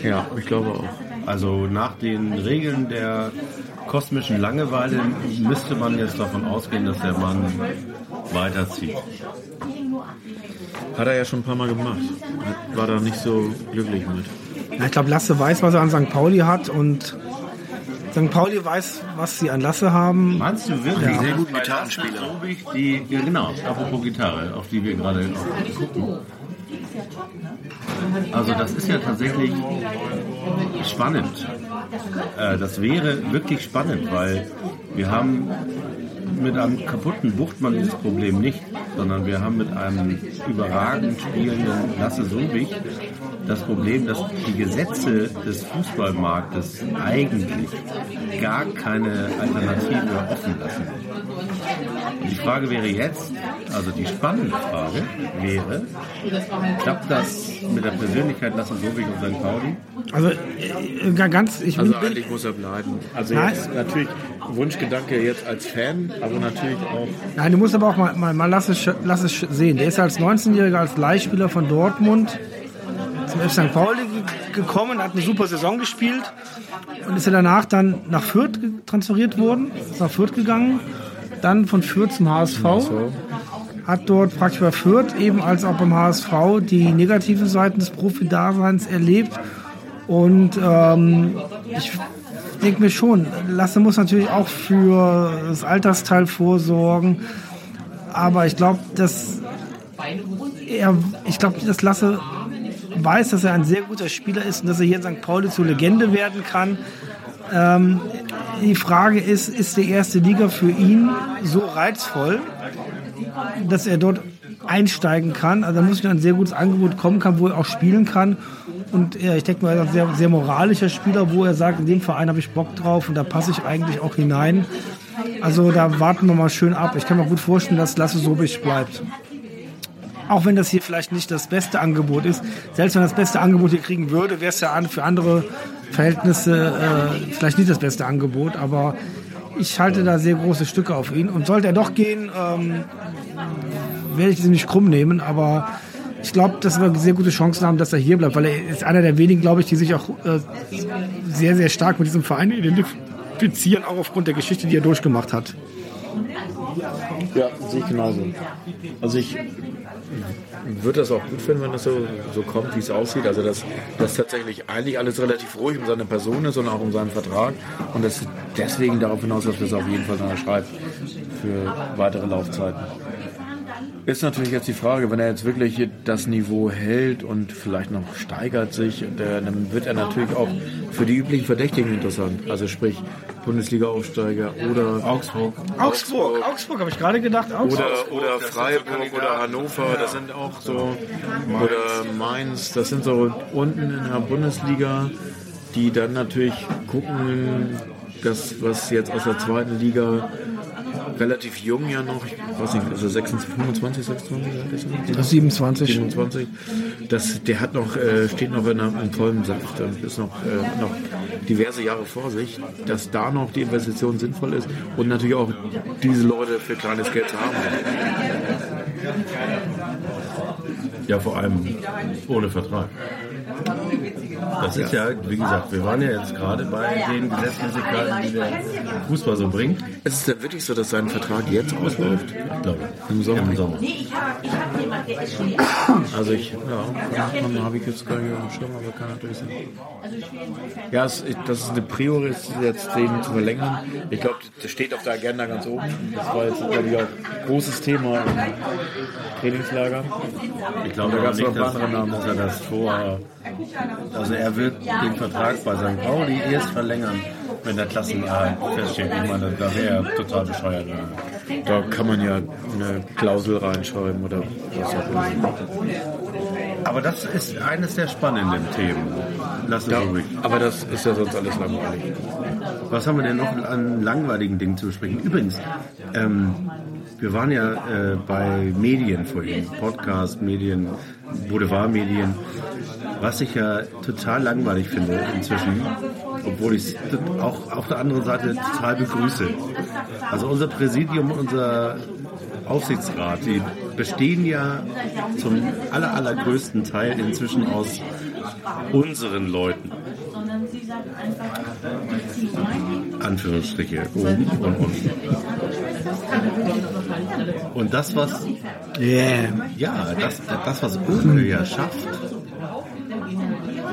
Ja, ich glaube auch. Also nach den Regeln der kosmischen Langeweile müsste man jetzt davon ausgehen, dass der Mann weiterzieht. Hat er ja schon ein paar Mal gemacht. War da nicht so glücklich mit. Ja, ich glaube, Lasse weiß, was er an St. Pauli hat und St. Pauli weiß, was sie an Lasse haben. Meinst du wirklich? Ja. Sehr guten Bei Gitarrenspieler. Die, ja genau, apropos Gitarre, auf die wir gerade gucken. Also das ist ja tatsächlich spannend. Äh, das wäre wirklich spannend, weil wir haben mit einem kaputten Buchtmann dieses Problem nicht, sondern wir haben mit einem überragend spielenden Lasse Subich das Problem, dass die Gesetze des Fußballmarktes eigentlich gar keine Alternative offen lassen. Und die Frage wäre jetzt, also die spannende Frage wäre, klappt das mit der Persönlichkeit Lasse Sobich und St. Pauli? Also äh, ga- ganz, ich Also eigentlich muss er bleiben. Also jetzt natürlich Wunschgedanke jetzt als Fan, aber natürlich auch nein, du musst aber auch mal, mal, mal lass, es, lass es sehen. Der ist als 19-Jähriger als Leihspieler von Dortmund zum FC St. Pauli ge- gekommen, hat eine super Saison gespielt und ist ja danach dann nach Fürth transferiert worden, ist nach Fürth gegangen, dann von Fürth zum HSV, hat dort praktisch bei Fürth eben als auch beim HSV die negativen Seiten des Profi-Daseins erlebt und ähm, ich denke mir schon, Lasse muss natürlich auch für das Altersteil vorsorgen, aber ich glaube, dass er, ich glaube, dass Lasse weiß, dass er ein sehr guter Spieler ist und dass er hier in St. Pauli zur Legende werden kann. Ähm, die Frage ist, ist die erste Liga für ihn so reizvoll, dass er dort einsteigen kann? Also da muss ein sehr gutes Angebot kommen kann, wo er auch spielen kann. Und ja, ich denke mal, er ist ein sehr, sehr moralischer Spieler, wo er sagt, in dem Verein habe ich Bock drauf und da passe ich eigentlich auch hinein. Also da warten wir mal schön ab. Ich kann mir gut vorstellen, dass Lasse Sobich bleibt. Auch wenn das hier vielleicht nicht das beste Angebot ist. Selbst wenn das beste Angebot hier kriegen würde, wäre es ja für andere Verhältnisse äh, vielleicht nicht das beste Angebot. Aber ich halte da sehr große Stücke auf ihn. Und sollte er doch gehen, ähm, werde ich sie nicht krumm nehmen. Aber ich glaube, dass wir sehr gute Chancen haben, dass er hier bleibt. Weil er ist einer der wenigen, glaube ich, die sich auch äh, sehr, sehr stark mit diesem Verein identifizieren, auch aufgrund der Geschichte, die er durchgemacht hat. Ja, sehe ich genauso. Also ich würde das auch gut finden, wenn das so, so kommt, wie es aussieht. Also dass, dass tatsächlich eigentlich alles relativ ruhig um seine Person ist und auch um seinen Vertrag. Und das deswegen darauf hinaus, dass wir es auf jeden Fall unterschreibt für weitere Laufzeiten. Ist natürlich jetzt die Frage, wenn er jetzt wirklich das Niveau hält und vielleicht noch steigert sich, der, dann wird er natürlich auch für die üblichen Verdächtigen interessant. Also sprich Bundesliga-Aufsteiger oder Augsburg. Augsburg, Augsburg habe ich gerade gedacht. Augsburg. oder, oder Freiburg oder Hannover, das sind auch so, oder Mainz, das sind so unten in der Bundesliga, die dann natürlich gucken, das, was jetzt aus der zweiten Liga relativ jung ja noch, ich weiß nicht, also 26, 25, 26, ist er? Das ist 27. 27. Das, der hat noch, äh, steht noch in einem, vollen Saft und ist noch, äh, noch diverse Jahre vor sich, dass da noch die Investition sinnvoll ist und natürlich auch diese Leute für kleines Geld zu haben. Ja, vor allem ohne Vertrag. Das ist ja, wie gesagt, wir waren ja jetzt gerade bei den Gesetzmäßigkeiten, die der Fußball so bringt. Ist es denn wirklich so, dass sein Vertrag jetzt ausläuft? Ich glaube, Im Sommer. Im Sommer. Also ich, ja, dann habe ich jetzt gar nicht auf dem Schirm, aber kann natürlich sein. Ja, es, das ist eine Priori, ist jetzt den zu verlängern. Ich glaube, das steht auf der Agenda ganz oben. Das war jetzt, glaube ich, auch ein großes Thema im Trainingslager. Ich glaube Da gab's nicht, noch andere Namen. dass er das vor. Also er wird den Vertrag bei St. Pauli erst verlängern, wenn der Klassenerhalt feststeht. Ich meine, da wäre er total bescheuert. Da kann man ja eine Klausel reinschreiben oder was auch immer. Aber das ist eines der spannenden Themen. Lass es Ja, ruhig. aber das ist ja sonst alles langweilig. Was haben wir denn noch an langweiligen Dingen zu besprechen? Übrigens, ähm, wir waren ja äh, bei Medien vorhin, Podcast, Medien, Boulevardmedien, was ich ja total langweilig finde inzwischen, obwohl ich es auch auf der anderen Seite total begrüße. Also unser Präsidium, unser Aufsichtsrat, die bestehen ja zum aller, allergrößten Teil inzwischen aus unseren Leuten. Anführungsstriche, oben und unten. Und das, was, Yeah. ja, das, das, was Uwe ja schafft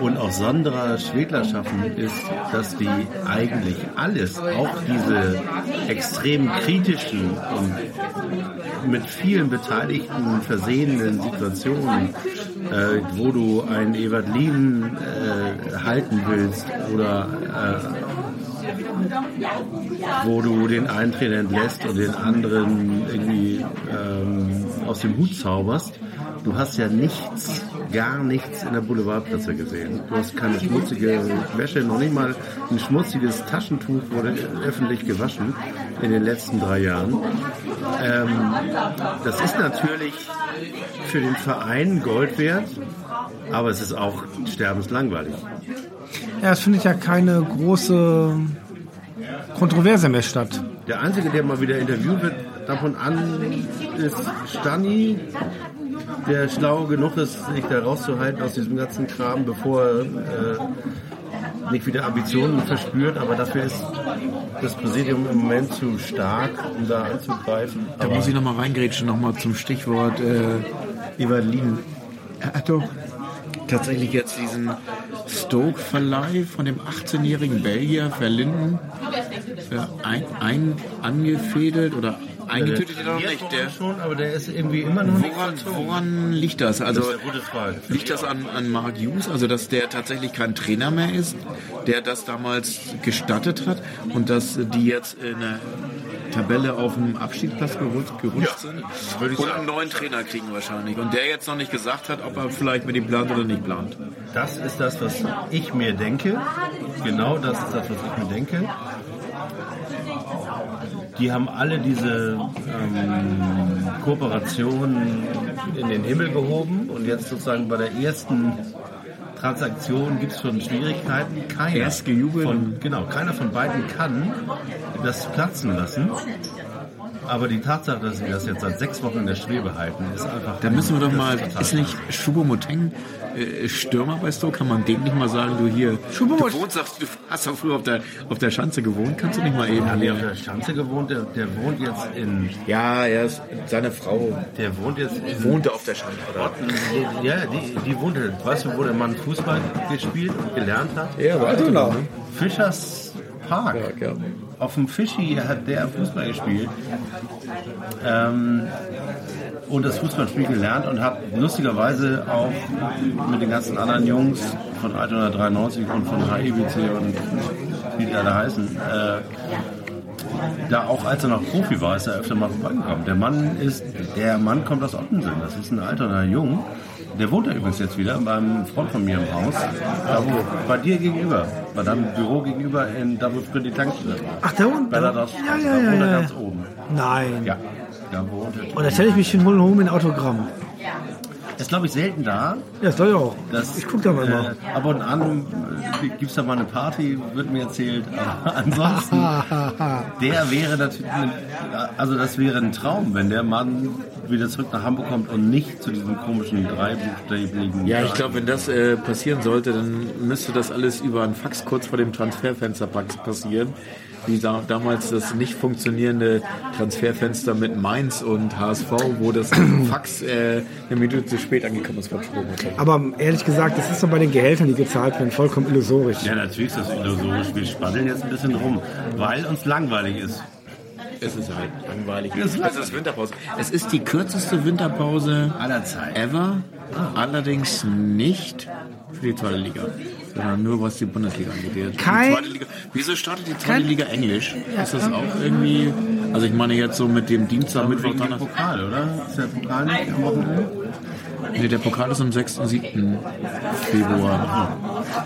und auch Sandra Schwedler schaffen, ist, dass die eigentlich alles, auch diese extrem kritischen und mit vielen Beteiligten versehenen Situationen, äh, wo du einen Evert Lien äh, halten willst oder äh, wo du den einen Trainer entlässt und den anderen irgendwie ähm, aus dem Hut zauberst. Du hast ja nichts, gar nichts in der Boulevardpresse gesehen. Du hast keine schmutzige Wäsche, noch nicht mal ein schmutziges Taschentuch wurde öffentlich gewaschen in den letzten drei Jahren. Ähm, das ist natürlich für den Verein Gold wert, aber es ist auch sterbenslangweilig. Ja, es findet ja keine große Kontroverse mehr statt. Der Einzige, der mal wieder interviewt wird, davon an, ist Stani, der schlau genug ist, sich da rauszuhalten aus diesem ganzen Kram, bevor er äh, nicht wieder Ambitionen verspürt. Aber dafür ist das Präsidium im Moment zu stark, um da anzugreifen. Da Aber muss ich nochmal reingrätschen, nochmal zum Stichwort äh, Evalin. Er hat doch tatsächlich jetzt diesen Stoke-Verleih von dem 18-jährigen Belgier Verlinden äh, ein, ein angefädelt oder er noch nicht. Der, schon, aber der ist irgendwie immer noch nicht woran, verzogen. woran liegt das? Also Das liegt das an, an Mark Hughes, also dass der tatsächlich kein Trainer mehr ist, der das damals gestattet hat und dass die jetzt in der Tabelle auf dem Abstiegsplatz gerutscht, gerutscht sind würde ich und sagen. einen neuen Trainer kriegen wahrscheinlich und der jetzt noch nicht gesagt hat, ob er vielleicht mit ihm plant oder nicht plant. Das ist das, was ich mir denke. Genau das ist das, was ich mir denke. Die haben alle diese ähm, Kooperationen in den Himmel gehoben und jetzt sozusagen bei der ersten Transaktion gibt es schon Schwierigkeiten. Keiner Erst gejubelt. Von, genau, keiner von beiden kann das platzen lassen. Aber die Tatsache, dass sie das jetzt seit sechs Wochen in der Schwebe halten, ist einfach. Da müssen wir doch mal, ist nicht Choupo-Moteng äh, Stürmer bei Stoke? Kann man dem nicht mal sagen, du hier, du wohnst, sagst, du hast doch früher auf der, auf der Schanze gewohnt, kannst du nicht mal eben Hat der auf hier? der Schanze gewohnt? Der, der wohnt jetzt in. Ja, er ist, seine Frau Der wohnt jetzt in. wohnte auf der Schanze, oder? Ja, die, die wohnte. Weißt du, wo der Mann Fußball gespielt und gelernt hat? Ja, war Altona. Fischers Park. Ja, ja. Auf dem Fischi hat der Fußball gespielt. Ähm, und das Fußballspiel gelernt und hat lustigerweise auch mit den ganzen anderen Jungs von Altona 93 und von HIBC und wie die alle heißen, äh, da auch als er noch Profi war, ist er öfter mal vorbeigekommen. Der Mann ist, der Mann kommt aus Ottensen. Das ist ein alter Jung. Der wohnt da übrigens jetzt wieder beim Freund von mir im Haus. Da wo, bei dir gegenüber. Bei deinem Büro gegenüber in da wo früher die Tankstelle war. Ach, da unten? Bellados. Ja, ja, da ja, wohnt er ja. ganz oben. Nein. Ja, da wohnt er. Und da stelle ich mich hin, hol hol mir ein Autogramm. Ist glaube ich selten da. Ja, das soll ich auch. Das, ich gucke da mal äh, mal. ab und an gibt es da mal eine Party, wird mir erzählt. Aber ansonsten, der wäre natürlich, also das wäre ein Traum, wenn der Mann wieder zurück nach Hamburg kommt und nicht zu diesem komischen dreibuchstabigen. Ja, ich glaube, wenn das äh, passieren sollte, dann müsste das alles über einen Fax kurz vor dem Transferfenster passieren. Wie da, damals das nicht funktionierende Transferfenster mit Mainz und HSV, wo das Fax äh, eine Minute zu spät angekommen ist. Aber ehrlich gesagt, das ist doch bei den Gehältern, die gezahlt werden, vollkommen illusorisch. Ja, natürlich ist das illusorisch. Wir spannen jetzt ein bisschen rum, weil uns langweilig ist. Es ist halt langweilig. Es ist Es ist Winterpause. Es ist die kürzeste Winterpause Aller Zeit. ever, allerdings nicht für die zweite Liga, sondern nur was die Bundesliga angeht. Die Kein- zweite Liga, wieso startet die zweite Liga Englisch? Ist das auch irgendwie, also ich meine jetzt so mit dem Dienstag, Mittwoch, Donnerstag. Pokal, oder? Ist der Pokal nicht am Wochenende? Nee, der Pokal ist am 6. und 7. Februar.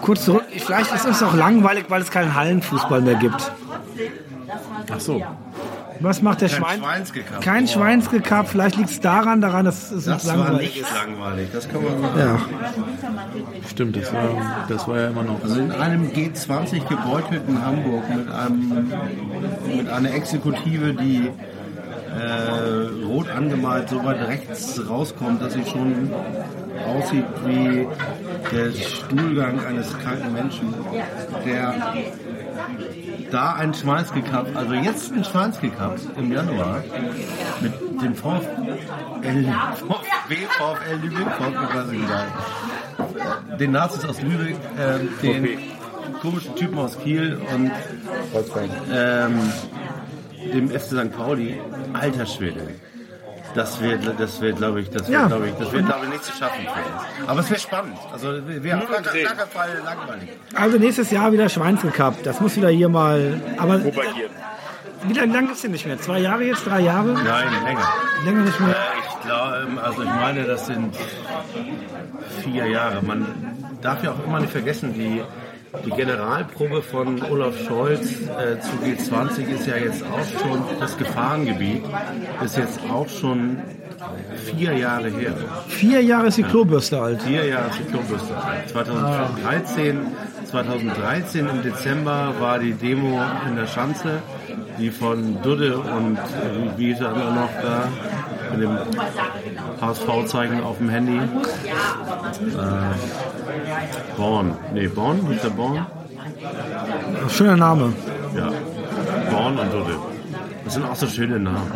Kurz zurück, vielleicht ist es auch langweilig, weil es keinen Hallenfußball mehr gibt. Ach so. Was macht der Kein Schwein? Kein Schweinsgekap, vielleicht liegt es daran, daran, dass es Das war langweilig nicht ist. langweilig, das kann man sagen. Ja. Stimmt, das war, das war ja immer noch. Also in einem G20 gebeutelten Hamburg mit einem mit einer Exekutive, die äh, rot angemalt so weit rechts rauskommt, dass sie schon aussieht wie der Stuhlgang eines kranken Menschen, der da ein Schweinsgekapp, also jetzt ein Schweinsgekapp im Januar mit dem VfL, VfB, VfL Lübeck, VfB den Nazis aus Lübeck, ähm, den komischen Typen aus Kiel und ähm, dem FC St. Pauli, alter Schwede. Das wird, das wird, glaube ich, das wird, Ja. glaube ich, das wird, glaube ich, nicht zu schaffen für uns. Aber es wäre spannend. Also, wir haben gar keinen Fall langweilig. Also nächstes Jahr wieder Schweinzel Cup. Das muss wieder hier mal. Aber Propagieren. wie lange lang ist denn nicht mehr? Zwei Jahre jetzt? Drei Jahre? Nein, länger. Länger nicht mehr. Ich glaube, also ich meine, das sind vier Jahre. Man darf ja auch immer nicht vergessen, die, die Generalprobe von Olaf Scholz äh, zu G20 ist ja jetzt auch schon, das Gefahrengebiet ist jetzt auch schon vier Jahre her. Vier Jahre ist die Klobürste alt. Vier Jahre ist die Klobürste alt. 2013, 2013 im Dezember war die Demo in der Schanze, die von Dudde und äh, wie hieß er noch da, mit dem HSV-Zeichen auf dem Handy. Äh, Born. Nee, Born? Hieß der Born? Schöner Name. Ja. Born und Dudde. Das sind auch so schöne Namen.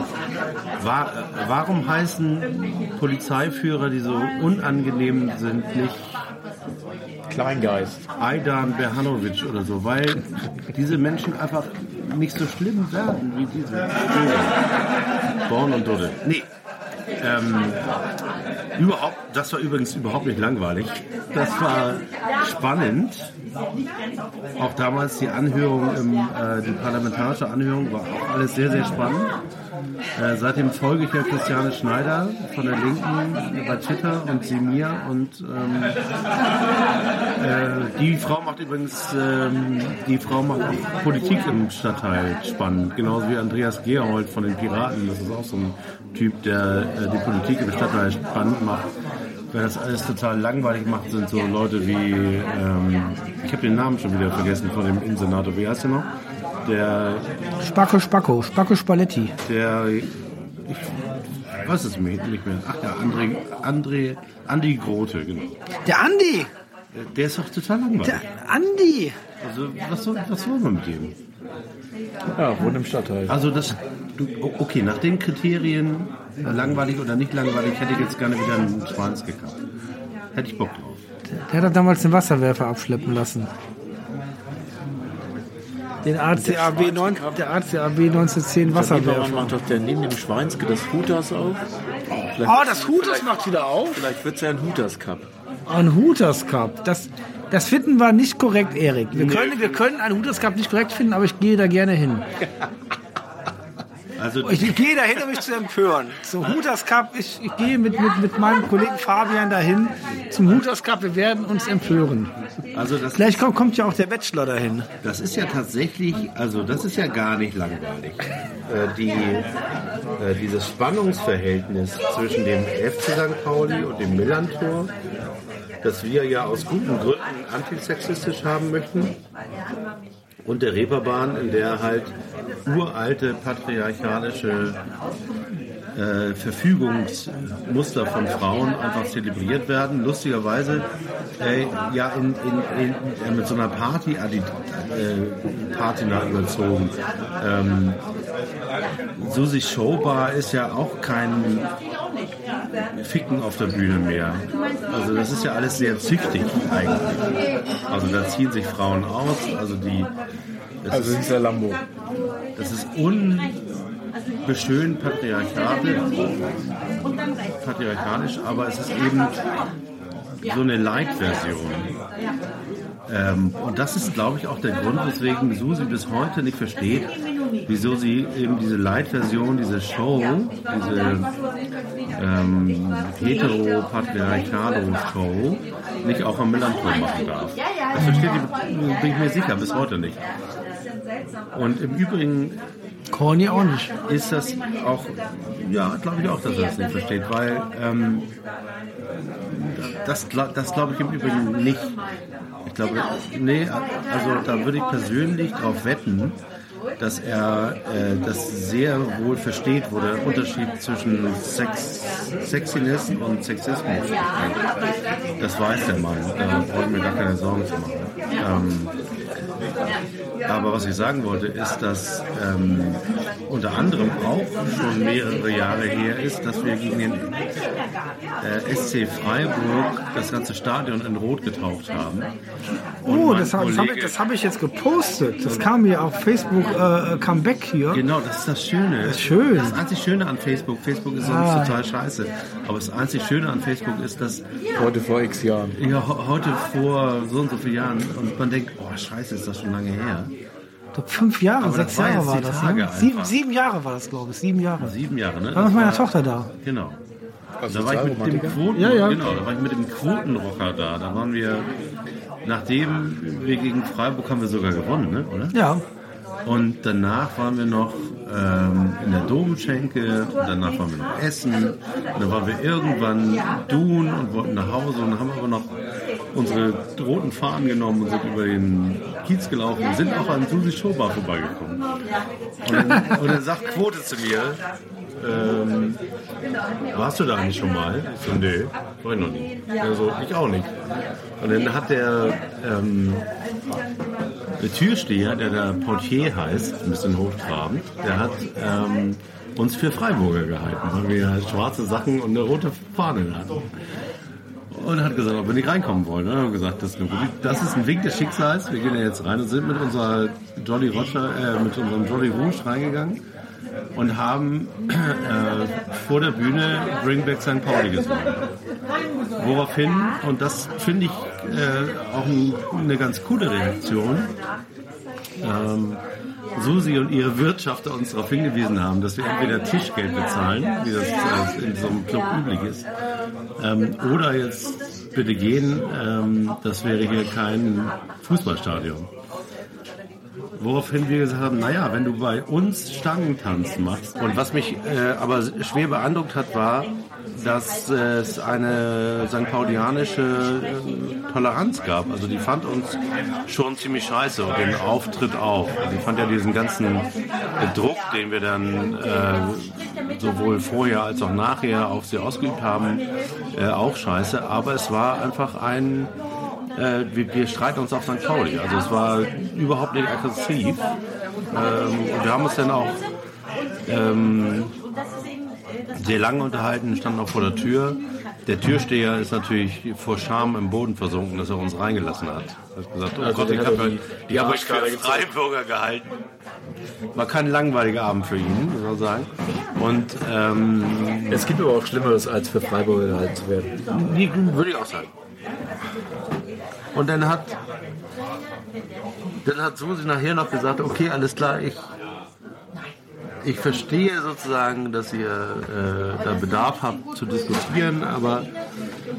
War, warum heißen Polizeiführer, die so unangenehm sind, nicht Kleingeist. Aidan Berhanovic oder so, weil diese Menschen einfach nicht so schlimm werden wie diese. Born und Dudde. Nee. Ähm, überhaupt, das war übrigens überhaupt nicht langweilig. Das war spannend. Auch damals die Anhörung, im, äh, die parlamentarische Anhörung war auch alles sehr, sehr spannend. Äh, seitdem folge ich ja Christiane Schneider von der Linken bei und sie mir und ähm, äh, die Frau macht übrigens, ähm, die Frau macht auch Politik im Stadtteil spannend, genauso wie Andreas Gerhold von den Piraten. Das ist auch so ein Typ, der äh, die Politik im Stadtteil spannend macht. Wer das alles total langweilig macht, sind so Leute wie, ähm, ich habe den Namen schon wieder vergessen von dem Innensenator, wie heißt der noch? Der, Spacco Spacco. Spacco Spalletti. der, ich weiß es nicht mehr. Ach ja, André, André, Andi Grote, genau. Der Andi. Der ist doch total langweilig. Der Andi. Also, was soll, was soll man mit dem? Ja, wohnt im Stadtteil. Also, das, du, okay, nach den Kriterien, äh, langweilig oder nicht langweilig, hätte ich jetzt gerne wieder einen Schwanz gekauft. Hätte ich Bock drauf. Der hat doch damals den Wasserwerfer abschleppen lassen. Den ACAB, 9, der ACAB 1910 Warum Wasserwerfer. macht doch der neben dem Schweinske das Hooters auf? Vielleicht, Oh, das Hooters macht wieder auf. vielleicht wird es ja ein Hooters Cup. Ein Hooters Cup. Das, das finden wir nicht korrekt, Erik. Wir können, wir können einen Hooters Cup nicht korrekt finden, aber ich gehe da gerne hin. Also, Ich, ich gehe dahin, um mich zu empören. Zum Hooters Cup, ich, ich gehe mit, mit, mit meinem Kollegen Fabian dahin zum Hooters Cup. Wir werden uns empören. also das, Vielleicht kommt, kommt ja auch der Bachelor dahin. das ist ja tatsächlich, also das ist ja gar nicht langweilig. Äh, die, äh, dieses Spannungsverhältnis zwischen dem FC St. Pauli und dem Millantor, das wir ja aus guten Gründen antisexistisch haben möchten, und der Reeperbahn, in der halt uralte patriarchalische äh, Verfügungsmuster von Frauen einfach zelebriert werden. Lustigerweise äh, ja in, in, in, äh, mit so einer Party äh, Patina überzogen. Ähm, Susi Showbar ist ja auch kein Ficken auf der Bühne mehr. Also das ist ja alles sehr züchtig eigentlich. Also da ziehen sich Frauen aus, also die das Also ist, dieser Lambo. das ist unbeschönt patriarchalisch, patriarchalisch, aber es ist eben so eine Light-Version. Ähm, und das ist, glaube ich, auch der Grund, weswegen Susi bis heute nicht versteht, wieso sie eben diese Light-Version, diese Show, diese ähm, hetero-patriarchalo-Show nicht auch am Millantor machen darf. Das versteht die, bin ich mir sicher, bis heute nicht. Und im Übrigen Corny auch nicht. ist das auch, ja, glaube ich auch, dass er das nicht versteht, weil ähm, das, das glaube ich im Übrigen nicht. Ich glaube, nee, also da würde ich persönlich drauf wetten, dass er äh, das sehr wohl versteht, wo der Unterschied zwischen Sex, Sexiness und Sexismus besteht. Das weiß der Mann, da brauche ich mir gar keine Sorgen zu machen. Ähm, Aber was ich sagen wollte, ist, dass ähm, unter anderem auch schon mehrere Jahre her ist, dass wir gegen den äh, SC Freiburg das ganze Stadion in Rot getaucht haben. Und Oh, das habe hab ich, hab ich jetzt gepostet. Das kam mir auf Facebook äh, Comeback hier. Genau, das ist das Schöne. Das ist schön. Das einzig Schöne an Facebook. Facebook ist sonst Ah. total scheiße. Aber das einzig Schöne an Facebook ist, dass Heute vor x Jahren. ja, heute vor so und so vielen Jahren und man denkt, oh scheiße, ist das schon lange her. Ich glaub, fünf Jahre, Aber sechs Jahre war das. Ne? Sieben, sieben Jahre war das, glaube ich. Sieben Jahre. Sieben Jahre, ne? Da war mit meiner Tochter da. Genau. Also Da war ich mit dem? Quoten, Ja, ja. genau, da war ich mit dem Quotenrocker da. Da waren wir, nachdem wir gegen Freiburg haben wir sogar gewonnen, ne? oder? Ja. Und danach waren wir noch ähm, in der Domschenke, und danach waren wir noch essen. Und dann waren wir irgendwann dun und wollten nach Hause und haben aber noch unsere roten Fahnen genommen und sind über den Kiez gelaufen und sind auch an Susi Schober vorbeigekommen. Und dann, und dann sagt Quote zu mir, ähm, warst du da eigentlich schon mal? Ich so, nee, war ich noch nie. Also, ich auch nicht. Und dann hat der, ähm, der Türsteher, der da Portier heißt, ein bisschen hochtrabend, der hat ähm, uns für Freiburger gehalten, weil wir halt schwarze Sachen und eine rote Fahne hatten. Und hat gesagt, ob wir nicht reinkommen wollen. Und haben gesagt, das ist, eine gute, das ist ein Wink des Schicksals. Wir gehen ja jetzt rein und sind mit unserer Jolly Roger, äh, mit unserem Jolly Rouge reingegangen und haben äh, vor der Bühne Bring Back St. Pauli gesungen. Woraufhin, und das finde ich äh, auch ein, eine ganz coole Reaktion, ähm, Susi und ihre Wirtschafter uns darauf hingewiesen haben, dass wir entweder Tischgeld bezahlen, wie das äh, in so einem Club üblich ist, ähm, oder jetzt bitte gehen, ähm, das wäre hier kein Fußballstadion. Woraufhin wir gesagt haben, naja, wenn du bei uns Stangentanz machst. Und was mich äh, aber schwer beeindruckt hat, war, dass es eine St. Paulianische äh, Toleranz gab. Also die fand uns schon ziemlich scheiße und den Auftritt auch. Also die fand ja diesen ganzen Druck, den wir dann äh, sowohl vorher als auch nachher auf sie ausgeübt haben, äh, auch scheiße. Aber es war einfach ein äh, wir, wir streiten uns auf St. Pauli. Also es war überhaupt nicht aggressiv. Ähm, und wir haben uns dann auch ähm, sehr lange unterhalten, standen auch vor der Tür. Der Türsteher ist natürlich vor Scham im Boden versunken, dass er uns reingelassen hat. Er hat gesagt, oh Gott, den ich habe die- hab euch für. Freiburger gehalten. War kein langweiliger Abend für ihn, muss man sagen. Und ähm, Es gibt aber auch Schlimmeres, als für Freiburger gehalten zu werden. würde ich auch sagen. Und dann hat, dann hat Susi nachher noch gesagt, okay, alles klar, ich, ich verstehe sozusagen, dass ihr äh, da Bedarf habt zu diskutieren, aber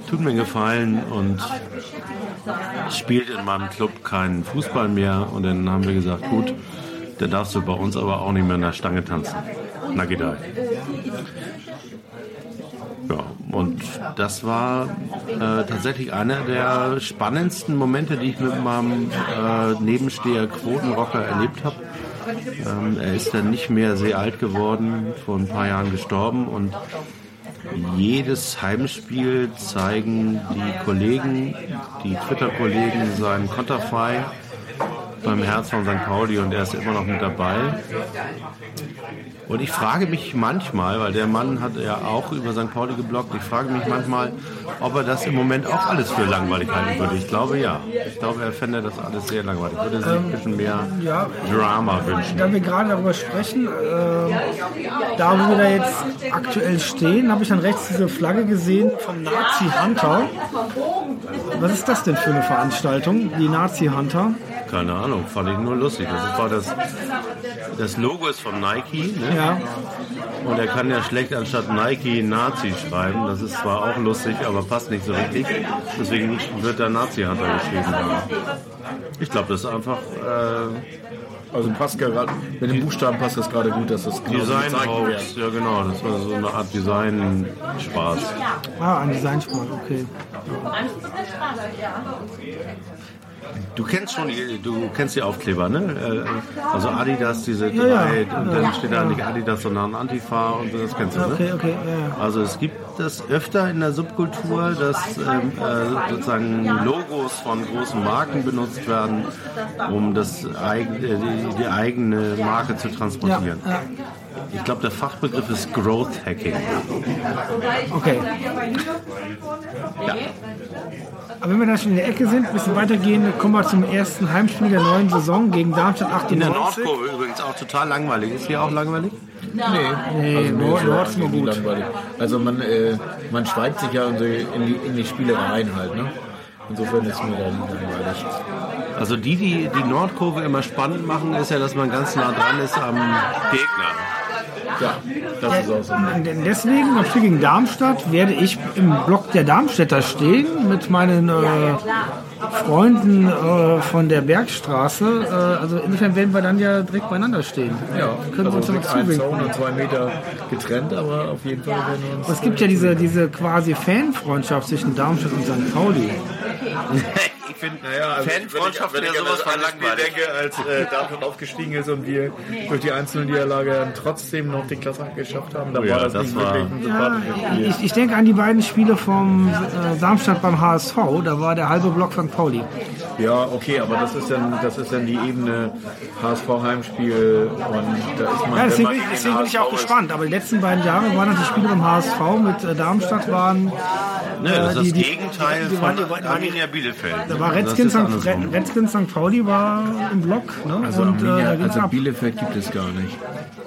tut mir Gefallen und spielt in meinem Club keinen Fußball mehr. Und dann haben wir gesagt, gut, dann darfst du bei uns aber auch nicht mehr in der Stange tanzen. Na geht halt. Ja, und das war äh, tatsächlich einer der spannendsten Momente, die ich mit meinem äh, Nebensteher Quotenrocker erlebt habe. Ähm, er ist dann nicht mehr sehr alt geworden, vor ein paar Jahren gestorben und jedes Heimspiel zeigen die Kollegen, die Twitter-Kollegen sein Konterfei beim Herz von St. Pauli und er ist immer noch mit dabei. Und ich frage mich manchmal, weil der Mann hat ja auch über St. Pauli geblockt, ich frage mich manchmal, ob er das im Moment auch alles für langweilig halten würde. Ich glaube ja. Ich glaube, er fände das alles sehr langweilig. Würde sich ein bisschen mehr ja. Drama wünschen. Da wir gerade darüber sprechen, äh, da wo wir da jetzt aktuell stehen, habe ich dann rechts diese Flagge gesehen vom Nazi Hunter. Was ist das denn für eine Veranstaltung? Die Nazi Hunter? Keine Ahnung, fand ich nur lustig. Das war das, das Logo ist von Nike, ne? Ja. Und er kann ja schlecht anstatt Nike Nazi schreiben. Das ist zwar auch lustig, aber passt nicht so richtig. Deswegen wird da Nazi Hunter geschrieben. Ich glaube, das ist einfach äh, Also passt gerade, mit den Buchstaben passt das gerade gut, dass das genau so Design. Hoax. Ja, genau. Das war so eine Art Design-Spaß. Ah, ein Designsprung, okay. Du kennst schon, die- du kennst die Aufkleber, ne? Äh, Also Adidas, diese Ja, drei, ja. und dann steht da nicht Adidas, sondern Antifa und so, das kennst du, ne? Okay, okay, ja, ja. Also es gibt das öfter in der Subkultur, dass ähm, äh, sozusagen Logos von großen Marken benutzt werden, um das eig äh, die, die eigene Marke zu transportieren. Ja, ja. Ich glaube, der Fachbegriff ist Growth Hacking. Okay. Aber wenn wir da schon in der Ecke sind, ein bisschen weitergehen, kommen wir zum ersten Heimspiel der neuen Saison gegen Darmstadt In der 98. Nordkurve übrigens auch total langweilig. Ist hier auch langweilig? Nee, Also, mir Nord, Nord ist nur gut. langweilig. Also man, äh, man schweigt sich ja in die, in die, in die Spiele rein halt. Ne? Insofern ist mir da nie langweilig. Also die, die die Nordkurve immer spannend machen, ist ja, dass man ganz nah dran ist am Gegner. Ja, das ist auch so. Deswegen, beim Spiel gegen Darmstadt, werde ich im Block der Darmstädter stehen mit meinen äh, Freunden äh, von der Bergstraße. Äh, also insofern werden wir dann ja direkt beieinander stehen. Ja, Können wir uns also noch mit einem zuwinken. Und zwei Meter getrennt, aber auf jeden Fall werden wir uns. Es gibt ja diese, diese quasi Fanfreundschaft zwischen Darmstadt und St. Pauli. Ich finde, Naja, also Fanfreundschaften ja sowas von das langweilig. denke, als äh, Darmstadt aufgestiegen ist und wir durch die einzelne Niederlage dann trotzdem noch die Klasse geschafft haben, da Oh ja, war das, das nicht war- wirklich ein Ja, ich, ich denke an die beiden Spiele vom äh, Darmstadt beim HSV. Da war der halbe Block St. Pauli. Ja, okay, aber das ist dann, das ist dann die Ebene HSV-Heimspiel und da ist man. Ja, deswegen, man deswegen bin ich auch ist- gespannt. Aber die letzten beiden Jahre waren natürlich Spiele beim HSV mit äh, Darmstadt waren. Ne, das ist die- das die- Gegenteil die- die- von die- die- die- Arminia Bielefeld. Da war Das Redskins St. Red- Redskins St. Pauli war im Block. Ne? Also, und äh, Arminia, ging's also. Bielefeld gibt es gar nicht.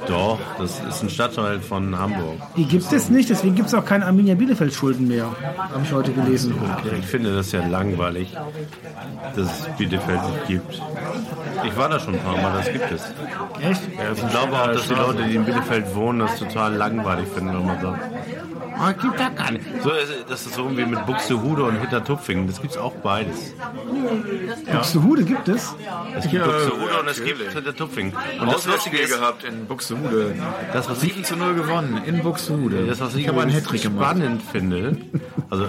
Doch, das ist ein Stadtteil von Hamburg. Die gibt es nicht, deswegen gibt es auch keine Arminia Bielefeld-Schulden mehr. Habe ich heute gelesen. Ich finde das ja langweilig, dass es Bielefeld nicht gibt. Ich war da schon ein paar Mal, das gibt es. Echt? Ja, ich glaube auch, dass die Leute, die in Bielefeld wohnen, das total langweilig finden, wenn man sagt, ah, gibt da gar nicht. So, ist- das ist so wie mit Buxtehude und Hintertupfingen, das gibt es auch beides. Buxtehude gibt es. Es gibt Buxtehude und es gibt Hintertupfingen. Und das Lustige ist, gehabt in Buxtehude. das, was ich 7 zu 0 gewonnen in Buxtehude. Das, was ich, ich gemacht. spannend finde, also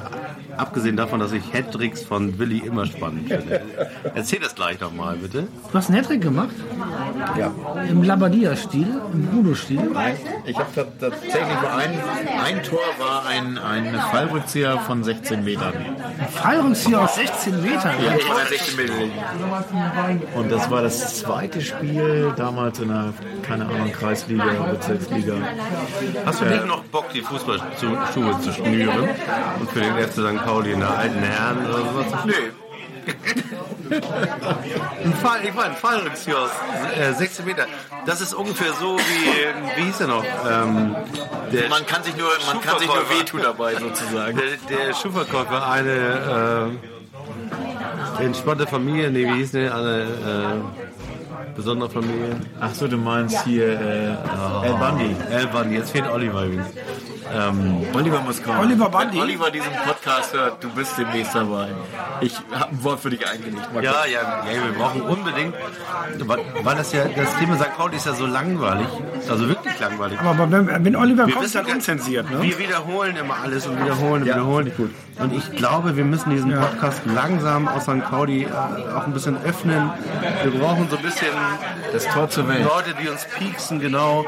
abgesehen davon, dass ich Hattricks von Willi immer spannend finde. Erzähl das gleich nochmal, bitte. Du hast einen Hattrick gemacht? Ja. Im Labadia-Stil, im Bruno-Stil. Nein, ich habe tatsächlich nur ein, ein Tor war ein, ein Fallrückzieher von 16 Metern. Fallrückzieher aus 16 Metern. Ja, von der 16 Meter. Und das war das zweite Spiel damals in der, keine Ahnung, Kreisliga, Bezirksliga. Hast du nicht noch Bock, die Fußballschuhe zu schnüren und für den FC St. Pauli in der alten Herren oder sowas? Nö. ein Fall, ich meine, aus äh, 16 Meter. Das ist ungefähr so wie, wie hieß er noch? Ähm, der Man kann sich nur, man kann sich nur wehtun dabei sozusagen. Der, der Schuhverkäufer, eine äh, entspannte Familie, nee, wie hieß der? Eine äh, besondere Familie. Ach so, du meinst hier äh, El Bandi. El Bundy, jetzt fehlt Oliver übrigens. Ähm, Oliver muss kommen. Oliver Bandi? Wenn Oliver diesen Podcast hört, du bist demnächst dabei. Ich habe ein Wort für dich eingelegt. Mal ja, ja, ja, wir brauchen unbedingt, weil, das ja, das Thema St. Pauli ist ja so langweilig, also wirklich langweilig. Aber wenn, wenn Oliver Wir kommt, dann unzensiert. Ne? Wir wiederholen immer alles und wiederholen und wiederholen. Und ich glaube, wir müssen diesen Podcast langsam aus St. Pauli äh, auch ein bisschen öffnen. Wir brauchen so ein bisschen Das Tor zur Welt. Leute, die uns pieksen, genau.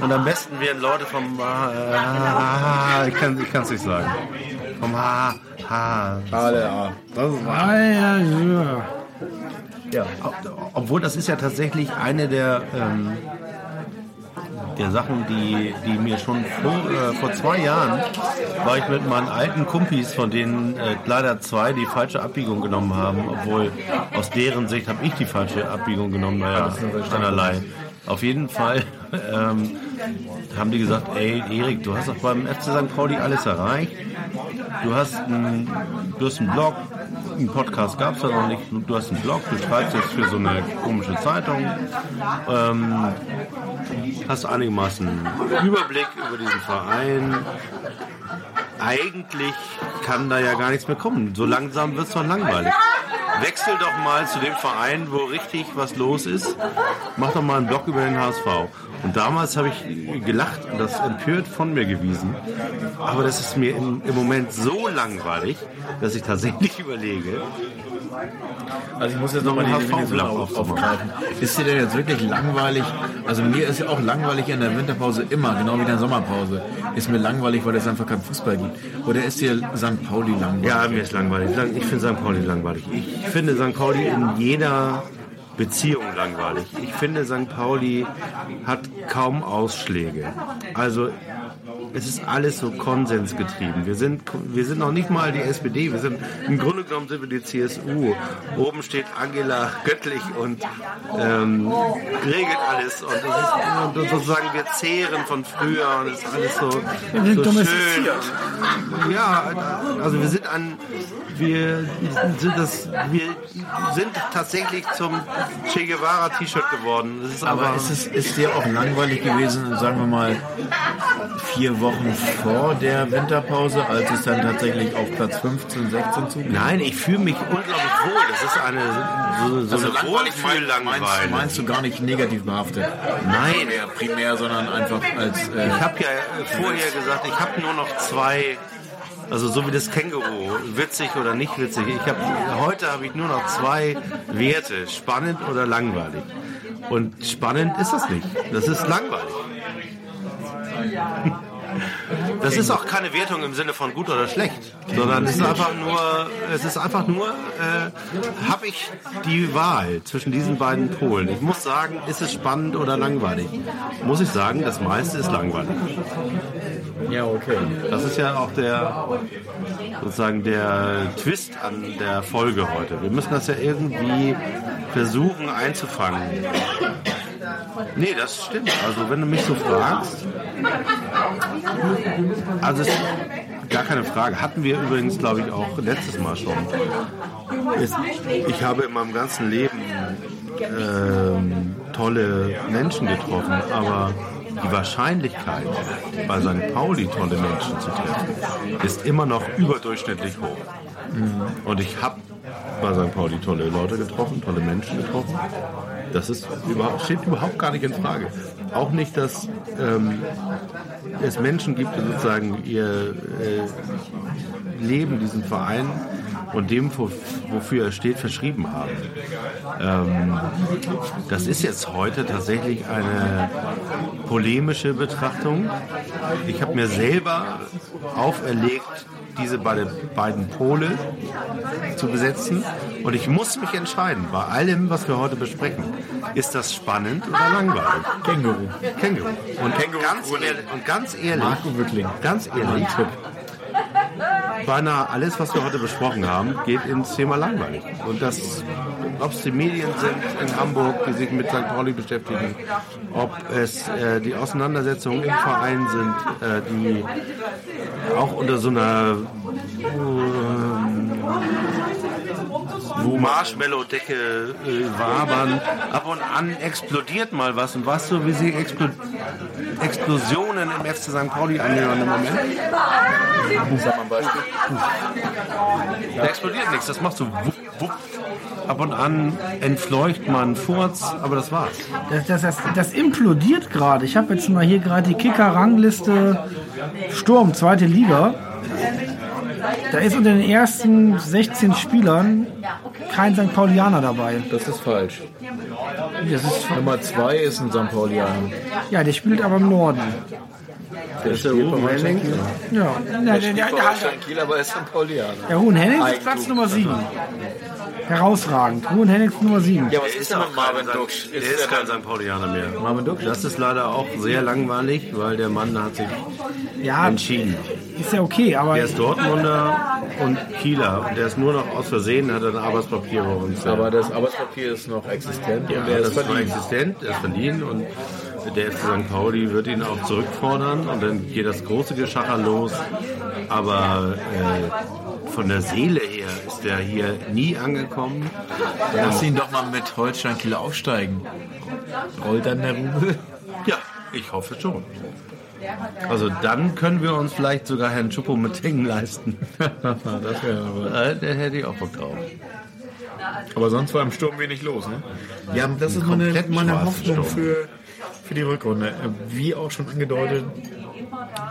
Und am besten werden Leute vom äh, ich kann es nicht sagen. Vom Ha, Ha. Alle, ja. Das ist wahr. Ah, ja, ja. Ja. Obwohl das ist ja tatsächlich eine der, ähm, der Sachen, die, die mir schon vor, äh, vor zwei Jahren war ich mit meinen alten Kumpis, von denen äh, leider zwei die falsche Abbiegung genommen haben, obwohl aus deren Sicht habe ich die falsche Abbiegung genommen, naja, einerlei. Auf jeden Fall ähm, haben die gesagt, ey Erik, du hast doch beim FC St. Pauli alles erreicht. Du hast, einen, du hast einen Blog, einen Podcast gab es ja noch nicht. Du hast einen Blog, du schreibst jetzt für so eine komische Zeitung. Ähm, hast einigermaßen Überblick über diesen Verein. Eigentlich kann da ja gar nichts mehr kommen. So langsam wird es doch langweilig. wechsel doch mal zu dem Verein, wo richtig was los ist. Mach doch mal einen Blog über den HSV. Und damals habe ich gelacht und das empört von mir gewiesen. Aber das ist mir im, im Moment so langweilig, dass ich tatsächlich überlege, Also ich muss jetzt nochmal die HSV Definition Blatt auf, aufgreifen. Ist dir denn jetzt wirklich langweilig? Also mir ist ja auch langweilig in der Winterpause immer, genau wie in der Sommerpause. Ist mir langweilig, weil es einfach keinen Fußball gibt. Oder ist dir St. Pauli langweilig? Ja, mir ist langweilig. Ich finde St. Pauli langweilig. Ich finde St. Pauli in jeder Beziehung langweilig. Ich finde St. Pauli hat kaum Ausschläge. Also es ist alles so konsensgetrieben. Wir sind, wir sind noch nicht mal die SPD. Wir sind, im Grunde genommen sind wir die CSU. Oben steht Angela Göttlich und ähm, regelt alles. Und, ist, und sozusagen wir zehren von früher und es ist alles so, so schön. Ja, also wir sind an, wir sind das, wir sind tatsächlich zum Che Guevara T-Shirt geworden. Aber, Aber ist es ist dir auch langweilig gewesen, sagen wir mal, vier Wochen vor der Winterpause, als es dann tatsächlich auf Platz 15, 16 zuging? Nein, ich fühle mich unglaublich wohl. Das ist eine so, so eine Wohlfühl-Langweile. meinst, meinst du gar nicht negativ behaftet? Nein, Primär, primär sondern einfach als... Äh, ich habe ja vorher gesagt, ich habe nur noch zwei. Also so wie das Känguru, witzig oder nicht witzig. Ich hab, heute habe ich nur noch zwei Werte, spannend oder langweilig. Und spannend ist das nicht. Das ist langweilig. Das ist auch keine Wertung im Sinne von gut oder schlecht, sondern es ist einfach nur, es ist einfach nur, äh, habe ich die Wahl zwischen diesen beiden Polen. Ich muss sagen, ist es spannend oder langweilig? Muss ich sagen, das meiste ist langweilig. ja, okay. Das ist ja auch der sozusagen der Twist an der Folge heute. Wir müssen das ja irgendwie versuchen einzufangen. Nee, das stimmt. Also wenn du mich so fragst, also es gar keine Frage. Hatten wir übrigens, glaube ich, auch letztes Mal schon. Es, ich habe in meinem ganzen Leben ähm, tolle Menschen getroffen, aber die Wahrscheinlichkeit, bei St. Pauli tolle Menschen zu treffen, ist immer noch überdurchschnittlich hoch. Und ich habe bei St. Pauli tolle Leute getroffen, tolle Menschen getroffen. Das ist überhaupt, steht überhaupt gar nicht in Frage. Auch nicht, dass ähm, es Menschen gibt, die sozusagen ihr äh, Leben, diesen Verein und dem, wo- wofür er steht, verschrieben haben. Ähm, das ist jetzt heute tatsächlich eine polemische Betrachtung. Ich habe mir selber auferlegt, diese beide, beiden Pole zu besetzen. Und ich muss mich entscheiden, bei allem, was wir heute besprechen. Ist das spannend oder langweilig? Känguru. Känguru. Und, ganz, ehrlich, und ganz ehrlich, Marco Wittling. ganz ehrlich, beinahe alles, was wir heute besprochen haben, geht ins Thema langweilig. Und das, ob es die Medien sind in Hamburg, die sich mit St. Pauli beschäftigen, ob es äh, die Auseinandersetzungen im Verein sind, äh, die auch unter so einer ähm, wo Marshmallow-Decke äh, wabern. Ab und an explodiert mal was. Und weißt du, wie sie Explo Explosionen im FC St. Pauli anhören im Moment? Sag mal ein Beispiel. Da explodiert nichts, das macht so wupp, wupp. Ab und an entfleucht man Furz, aber das war's. Das, das, das, das implodiert gerade. Ich habe jetzt mal hier gerade die Kicker-Rangliste Sturm, zweite Liga. Da ist unter den ersten 16 Spielern kein St. Paulianer dabei. Das ist falsch. Das ist, Nummer zwei ist ein St. Paulianer. ja, der spielt aber im Norden. Der ist der Ruben Henning. Ja, der, der, der, Holstein Kiel, aber er ist St. Paulianer. der Huhn Hennings ist Platz Nummer 7. Herausragend. Huhn Hennings Nummer 7. Ja, was ist denn mit Marvin Duksch? Der ist kein St. Paulianer mehr. Marvin Duksch? Das ist leider auch sehr langweilig, weil der Mann hat sich Ja, entschieden. ist ja okay, aber Der ist Dortmunder und Kieler. Und der ist nur noch aus Versehen, hat ein Arbeitspapier bei uns. Aber das Arbeitspapier ist noch existent Ja, und er das ist noch verliehen. existent, er ist verliehen und der FC St. Pauli wird ihn auch zurückfordern und dann geht das große Geschacher los. Aber äh, von der Seele her ist der hier nie angekommen. Lass ihn doch mal mit Holstein Kiel aufsteigen. Rollt dann der Rubel? Ja, ich hoffe schon. Also dann können wir uns vielleicht sogar Herrn Schuppo mit Hängen leisten. das wäre aber. Äh, Der hätte ich auch Bock drauf. Aber sonst war im Sturm wenig los, ne? Ja, das ist meine, komplett meine Hoffnung für, für die Rückrunde. Äh, Wie auch schon angedeutet,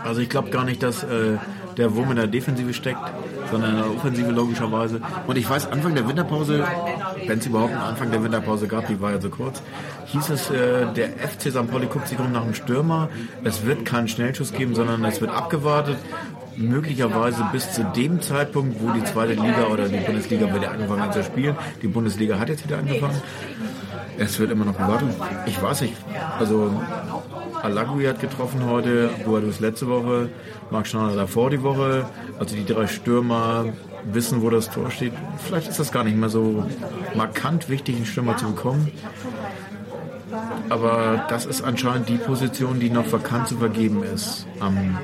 also ich glaube gar nicht, dass äh, der Wurm in der Defensive steckt, sondern in der Offensive logischerweise. Und ich weiß, Anfang der Winterpause, wenn es überhaupt einen Anfang der Winterpause gab, die war ja so kurz, hieß es, äh, der FC St. Pauli guckt sich um nach einem Stürmer. Es wird keinen Schnellschuss geben, sondern es wird abgewartet. Möglicherweise bis zu dem Zeitpunkt, wo die zweite Liga oder die Bundesliga wieder angefangen hat zu spielen. Die Bundesliga hat jetzt wieder angefangen. Es wird immer noch gewartet. Ich weiß nicht. Also Alagui hat getroffen heute, Boadus letzte Woche, Marc Schneider davor die Woche. Also die drei Stürmer wissen, wo das Tor steht. Vielleicht ist das gar nicht mehr so markant wichtig, einen Stürmer zu bekommen. Aber das ist anscheinend die Position, die noch vakant zu vergeben ist am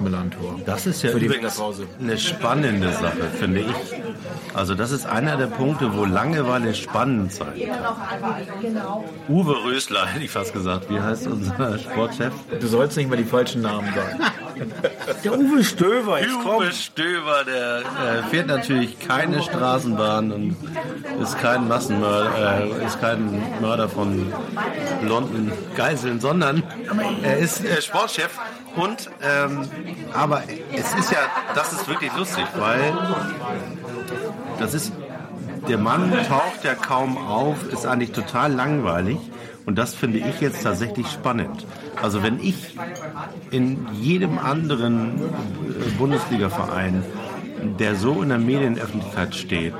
Milan-Tor. Das ist ja Für die übrigens Winterpause. eine spannende Sache, finde ich. Also das ist einer der Punkte, wo Langeweile spannend sein kann. Uwe Rösler, hätte ich fast gesagt. Wie heißt unser Sportchef? Du sollst nicht mal die falschen Namen sagen. Der Uwe Stöver, jetzt Uwe Stöber, der äh, fährt natürlich keine Straßenbahn und ist kein Massenmörder, äh, ist kein Mörder von blonden Geiseln, sondern er ist äh, Sportchef und ähm, aber es ist ja, das ist wirklich lustig, weil das ist der Mann taucht ja kaum auf, ist eigentlich total langweilig und das finde ich jetzt tatsächlich spannend. Also wenn ich in jedem anderen äh, Bundesliga-Verein, der so in der Medienöffentlichkeit steht,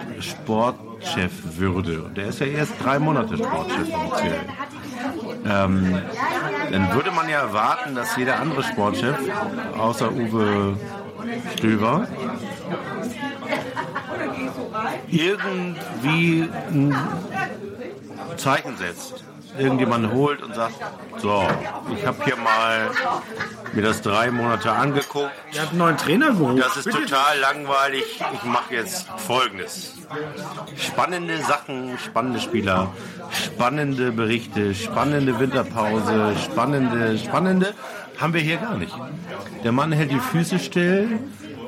Sportchef würde, und der ist ja erst drei Monate Sportchef offiziell, ähm, dann würde man ja erwarten, dass jeder andere Sportchef, außer Uwe Stöber, irgendwie ein Zeichen setzt. Irgendjemand holt und sagt, so, ich habe hier mal mir das drei Monate angeguckt. Er hat einen neuen Trainer geholt. Das ist total langweilig. Ich mache jetzt Folgendes. Spannende Sachen, spannende Spieler, spannende Berichte, spannende Winterpause, spannende, spannende haben wir hier gar nicht. Der Mann hält die Füße still,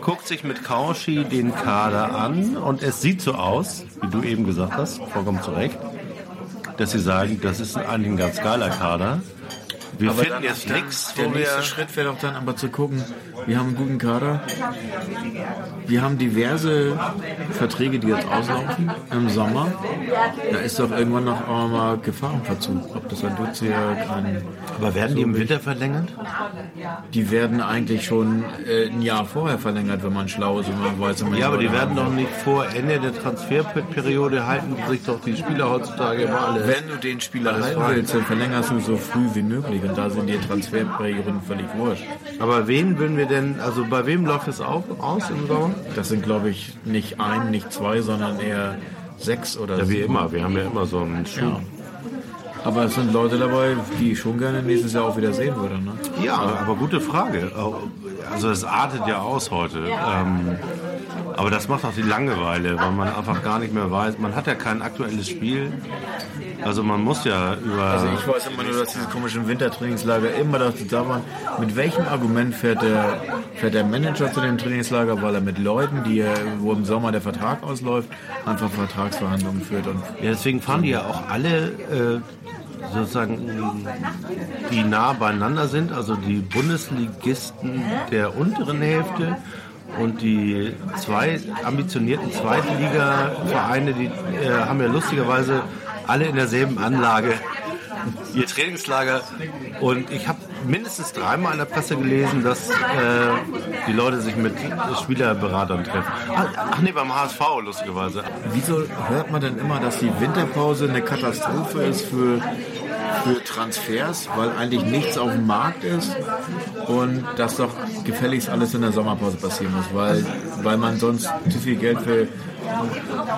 guckt sich mit Kauschi den Kader an und es sieht so aus, wie du eben gesagt hast, vollkommen zu Recht, dass sie sagen, das ist eigentlich ein ganz geiler Kader. Wir finden jetzt nichts, Der nächste Schritt wäre doch dann aber zu gucken, wir haben einen guten Kader. Wir haben diverse Verträge, die jetzt auslaufen im Sommer. Da ist doch irgendwann noch auch mal Gefahrenverzug. Ob das ein Dutzend kann. Aber werden die im Winter verlängert? Die werden eigentlich schon äh, ein Jahr vorher verlängert, wenn man schlau ist und man weiß, man Ja, aber die werden doch nicht vor Ende der Transferperiode halten sich doch die Spieler heutzutage immer alle. Wenn du den Spieler halten willst, dann verlängerst du so früh wie möglich. Und da sind die Transferperioden völlig wurscht. Aber wen würden wir denn, also bei wem läuft es auf, aus im Sommer? Das sind, glaube ich, nicht ein, nicht zwei, sondern eher sechs oder Ja, wie sieben. immer. Wir haben ja immer so einen Schub. Ja. Aber es sind Leute dabei, die ich schon gerne nächstes Jahr auch wieder sehen würde. Ne? Ja, aber gute Frage. Also es artet ja aus heute. Ähm, aber das macht auch die Langeweile, weil man einfach gar nicht mehr weiß. Man hat ja kein aktuelles Spiel. Also man muss ja über... Also ich weiß immer nur, dass diese komischen Wintertrainingslager immer dazu da waren. Mit welchem Argument fährt der, fährt der Manager zu dem Trainingslager? Weil er mit Leuten, die er, wo im Sommer der Vertrag ausläuft, einfach Vertragsverhandlungen führt. Und Ja, deswegen fahren die ja auch alle äh, sozusagen, die nah beieinander sind, also die Bundesligisten der unteren Hälfte und die zwei ambitionierten Zweitliga-Vereine, die äh, haben ja lustigerweise alle in derselben Anlage ihr Trainingslager. Und ich habe mindestens dreimal in der Presse gelesen, dass äh, die Leute sich mit Spielerberatern treffen. Ach, ach nee, beim HSV lustigerweise. wieso hört man denn immer, dass die Winterpause eine Katastrophe ist für, für Transfers, weil eigentlich nichts auf dem Markt ist und dass doch gefälligst alles in der Sommerpause passieren muss, weil, weil man sonst zu viel Geld für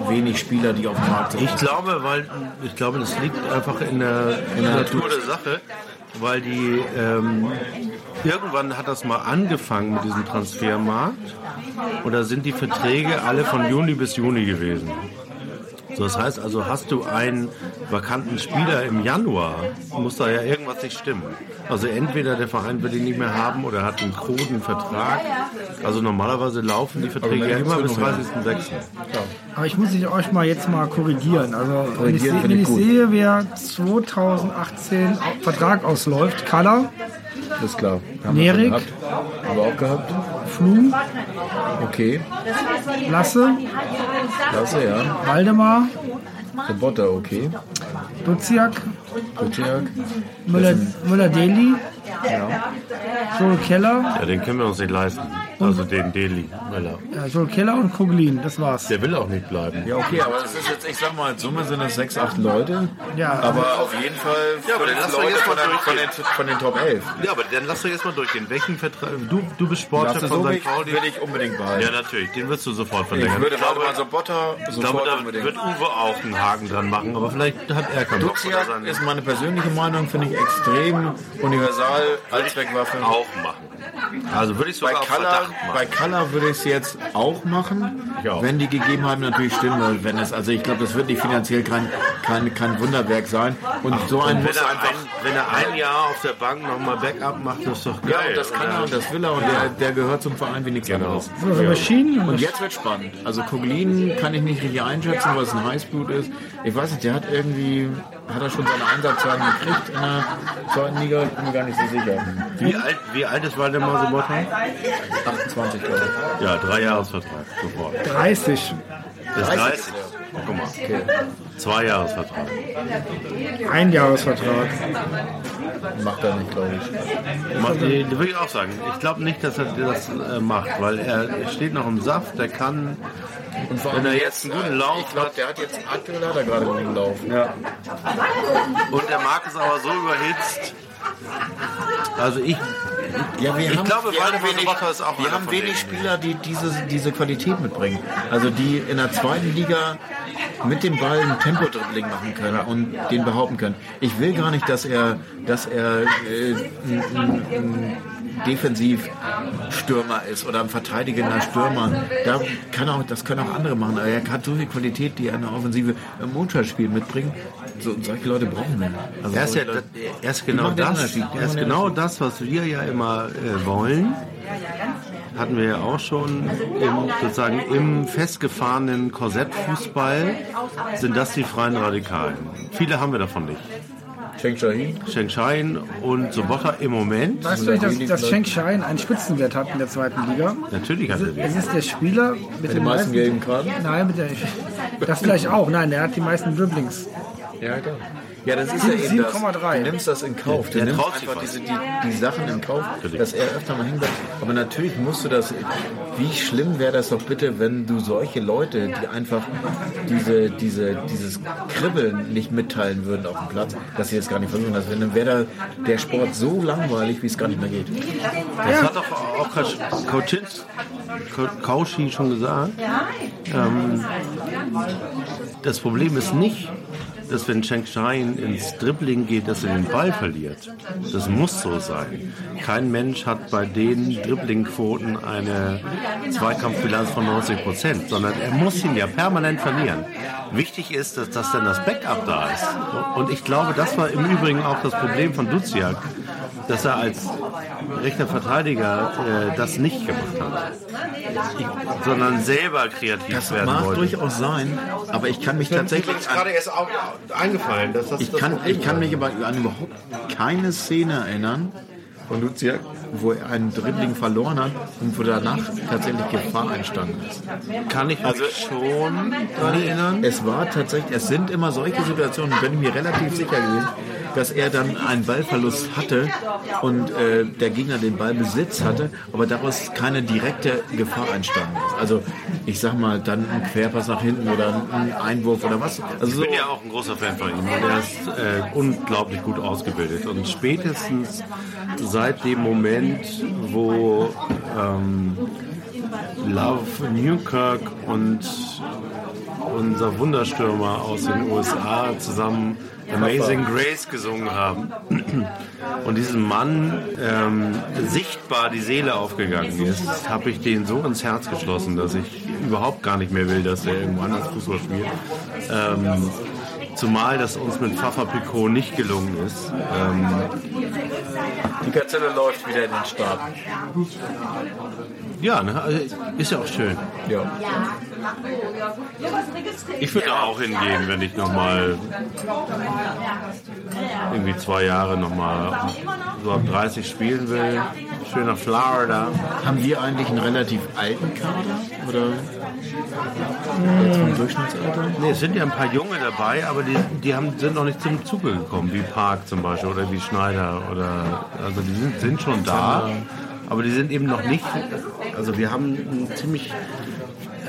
wenig Spieler, die auf dem Markt sind. Ich glaube, weil ich glaube, das liegt einfach in der, in der Natur der Sache, weil die ähm, irgendwann hat das mal angefangen mit diesem Transfermarkt und da sind die Verträge alle von Juni bis Juni gewesen. So, das heißt also, hast du einen vakanten Spieler im Januar muss da ja irgendwas nicht stimmen. Also entweder der Verein will ihn nicht mehr haben oder hat einen kruden Vertrag. Also normalerweise laufen die Verträge ja immer bis 30.06. Aber ich muss ich euch mal jetzt mal korrigieren. Also wenn ich, Korrigieren se- finde wenn ich sehe, wer 2018 au- Vertrag ausläuft, Kaller, Ist klar. Haben Nerik. Haben wir auch gehabt. Flum, Okay. Lasse, Klasse, ja. Waldemar, Roboter, okay. Duziak, Kutschak. Müller, Müller-Deli, Joel Keller, Ja, den können wir uns nicht leisten. Also den Deli Möller. ja, Joel Keller und Koglin, das war's. Der will auch nicht bleiben. Ja, okay, aber das ist jetzt, ich sag mal, in Summe sind es sechs, acht Leute. Ja. Aber auf jeden Fall Ja, aber dann lass doch Leute jetzt mal von, den, von, den, von den Top 11. Ja, aber dann lass doch jetzt mal durchgehen. Welchen Vertrag? Du, du bist Sportchef von St. Pauli. will ich unbedingt behalten. Ja, natürlich. Den wirst du sofort ich verlängern. würde Ich glaube, mal so Botter glaube, sofort da unbedingt. wird Uwe auch einen Haken dran machen, aber vielleicht hat er keinen Bock. Ist meine persönliche Meinung, finde ich extrem universal, Allzweckwaffe. auch machen. Also würde ich Bei sogar Kalla, Verdacht bei. Kalla würde ich es jetzt auch machen, auch. wenn die Gegebenheiten natürlich stimmen. weil Wenn es, also ich glaube, das wird nicht finanziell kein, kein, kein Wunderwerk sein. Und so ein Und wenn muss er, einfach. ein, wenn er ein Jahr auf der Bank nochmal Backup macht, ist doch geil. Ja, und das kann er und das will er und der, der gehört zum Verein wie nichts Genau. anderes. Und jetzt wird spannend. Also Koglin kann ich nicht richtig einschätzen, was ein Heißblut ist. Ich weiß nicht, der hat irgendwie, hat er schon seine Einsatzzeiten gekriegt in der zweiten Liga? Ich bin mir gar nicht so sicher. Wie alt, wie alt ist Waldemar Sobotta? 28, glaube ich. Ja, drei Jahresvertrag, sofort. 30. Bis 30. Oh, guck mal. Zwei Jahresvertrag. Einjahresvertrag. Macht er nicht, glaube ich. Macht, würde ich auch sagen. Ich glaube nicht, dass er das äh, macht, weil er steht noch im Saft, der kann, Und vor wenn er allem jetzt einen guten Lauf Ich glaube, hat, der hat jetzt aktuell hat er gerade einen guten Lauf. ja. und der Markt ist aber so überhitzt. Also ich, Ja, wir Ich haben, glaube, wir haben wenig, ist auch wir haben wenig. Spieler, die diese, diese Qualität mitbringen. Also die in der zweiten Liga mit dem Ball ein Tempo-Dribbling machen können und den behaupten können. Ich will gar nicht, dass er, dass er äh, ein, ein, Defensivstürmer ist oder ein verteidigender Stürmer. Da kann auch, das können auch andere machen. Aber er hat so viel Qualität, die er in der Offensive im Mondschallspiel mitbringt. So, solche Leute brauchen wir. Also er ist, ja, Leute- er ist genau das, er ist den genau das, was wir ja immer äh, wollen. Hatten wir ja auch schon im, sozusagen im festgefahrenen Korsettfußball sind das die freien Radikalen. Viele haben wir davon nicht. Cheng Shahin. Schenkshain und Sobotta im Moment. Weißt du, dass, dass Schenk Schein einen Spitzenwert hat in der zweiten Liga? Natürlich hat er Es den. ist der Spieler mit den meisten gelben Karten. Nein, mit der, das vielleicht auch. Nein, der hat die meisten Dribblings. Ja, klar. Ja, das ist ja eben das. 7,3. Du nimmst das in Kauf. Du Der nimmst einfach diese, die, die Sachen in Kauf, dass er öfter mal hinbleibt. Aber natürlich musst du das, wie schlimm wäre das doch bitte, wenn du solche Leute, die einfach diese, diese, dieses Kribbeln nicht mitteilen würden auf dem Platz, dass sie das gar nicht versuchen. Also dann wäre da der Sport so langweilig, wie es gar nicht mehr geht. Das hat doch auch Kasch- Kauschins- Kau- Kauschi schon gesagt. Ähm, das Problem ist nicht, dass wenn Cheng Shain ins Dribbling geht, dass er den Ball verliert. Das muss so sein. Kein Mensch hat bei den Dribblingquoten eine Zweikampfbilanz von 90 Prozent, sondern er muss ihn ja permanent verlieren. Wichtig ist, dass, dass dann das Backup da ist. Und ich glaube, das war im Übrigen auch das Problem von Duziak, dass er als rechter Verteidiger äh, das nicht gemacht hat, ich, sondern selber kreativ Das werden mag wollte. durchaus sein, aber ich kann mich tatsächlich an, erst auch eingefallen, dass das ich kann, ich kann mich aber an überhaupt keine Szene erinnern, von Luciak, wo er einen Dribbling verloren hat und wo danach tatsächlich Gefahr entstanden ist. kann ich mich Also- schon daran erinnern. Es war tatsächlich, es sind immer solche Situationen, bin ich mir relativ sicher gewesen, dass er dann einen Ballverlust hatte und äh, der Gegner den Ballbesitz hatte, aber daraus keine direkte Gefahr entstanden ist. Also ich sag mal, dann ein Querpass nach hinten oder ein Einwurf oder was. Also Ich so, bin ja auch ein großer Fan von ihm und er ist äh, unglaublich gut ausgebildet. Und spätestens seit dem Moment, wo ähm, Love Newkirk und unser Wunderstürmer aus den USA zusammen Amazing Grace gesungen haben und diesem Mann ähm, sichtbar die Seele aufgegangen ist, habe ich den so ins Herz geschlossen, dass ich überhaupt gar nicht mehr will, dass er irgendwo anders Fußball spielt. Ähm, zumal das uns mit Pfaffer Picot nicht gelungen ist. Ähm, Die Gazelle läuft wieder in den Staaten. ja, ne, also ist ja auch schön. Ja. Ich würde da auch hingehen, wenn ich nochmal irgendwie zwei Jahre nochmal so ab 30 spielen will. Schön nach Florida. Haben wir eigentlich einen relativ alten Kader? Oder jetzt vom Durchschnittsalter? Nee, es sind ja ein paar Junge dabei, aber die, die haben, sind noch nicht zum Zuge gekommen, wie Park zum Beispiel oder wie Schneider. Oder, also die sind, sind schon da, aber die sind eben noch nicht. Also wir haben ein ziemlich.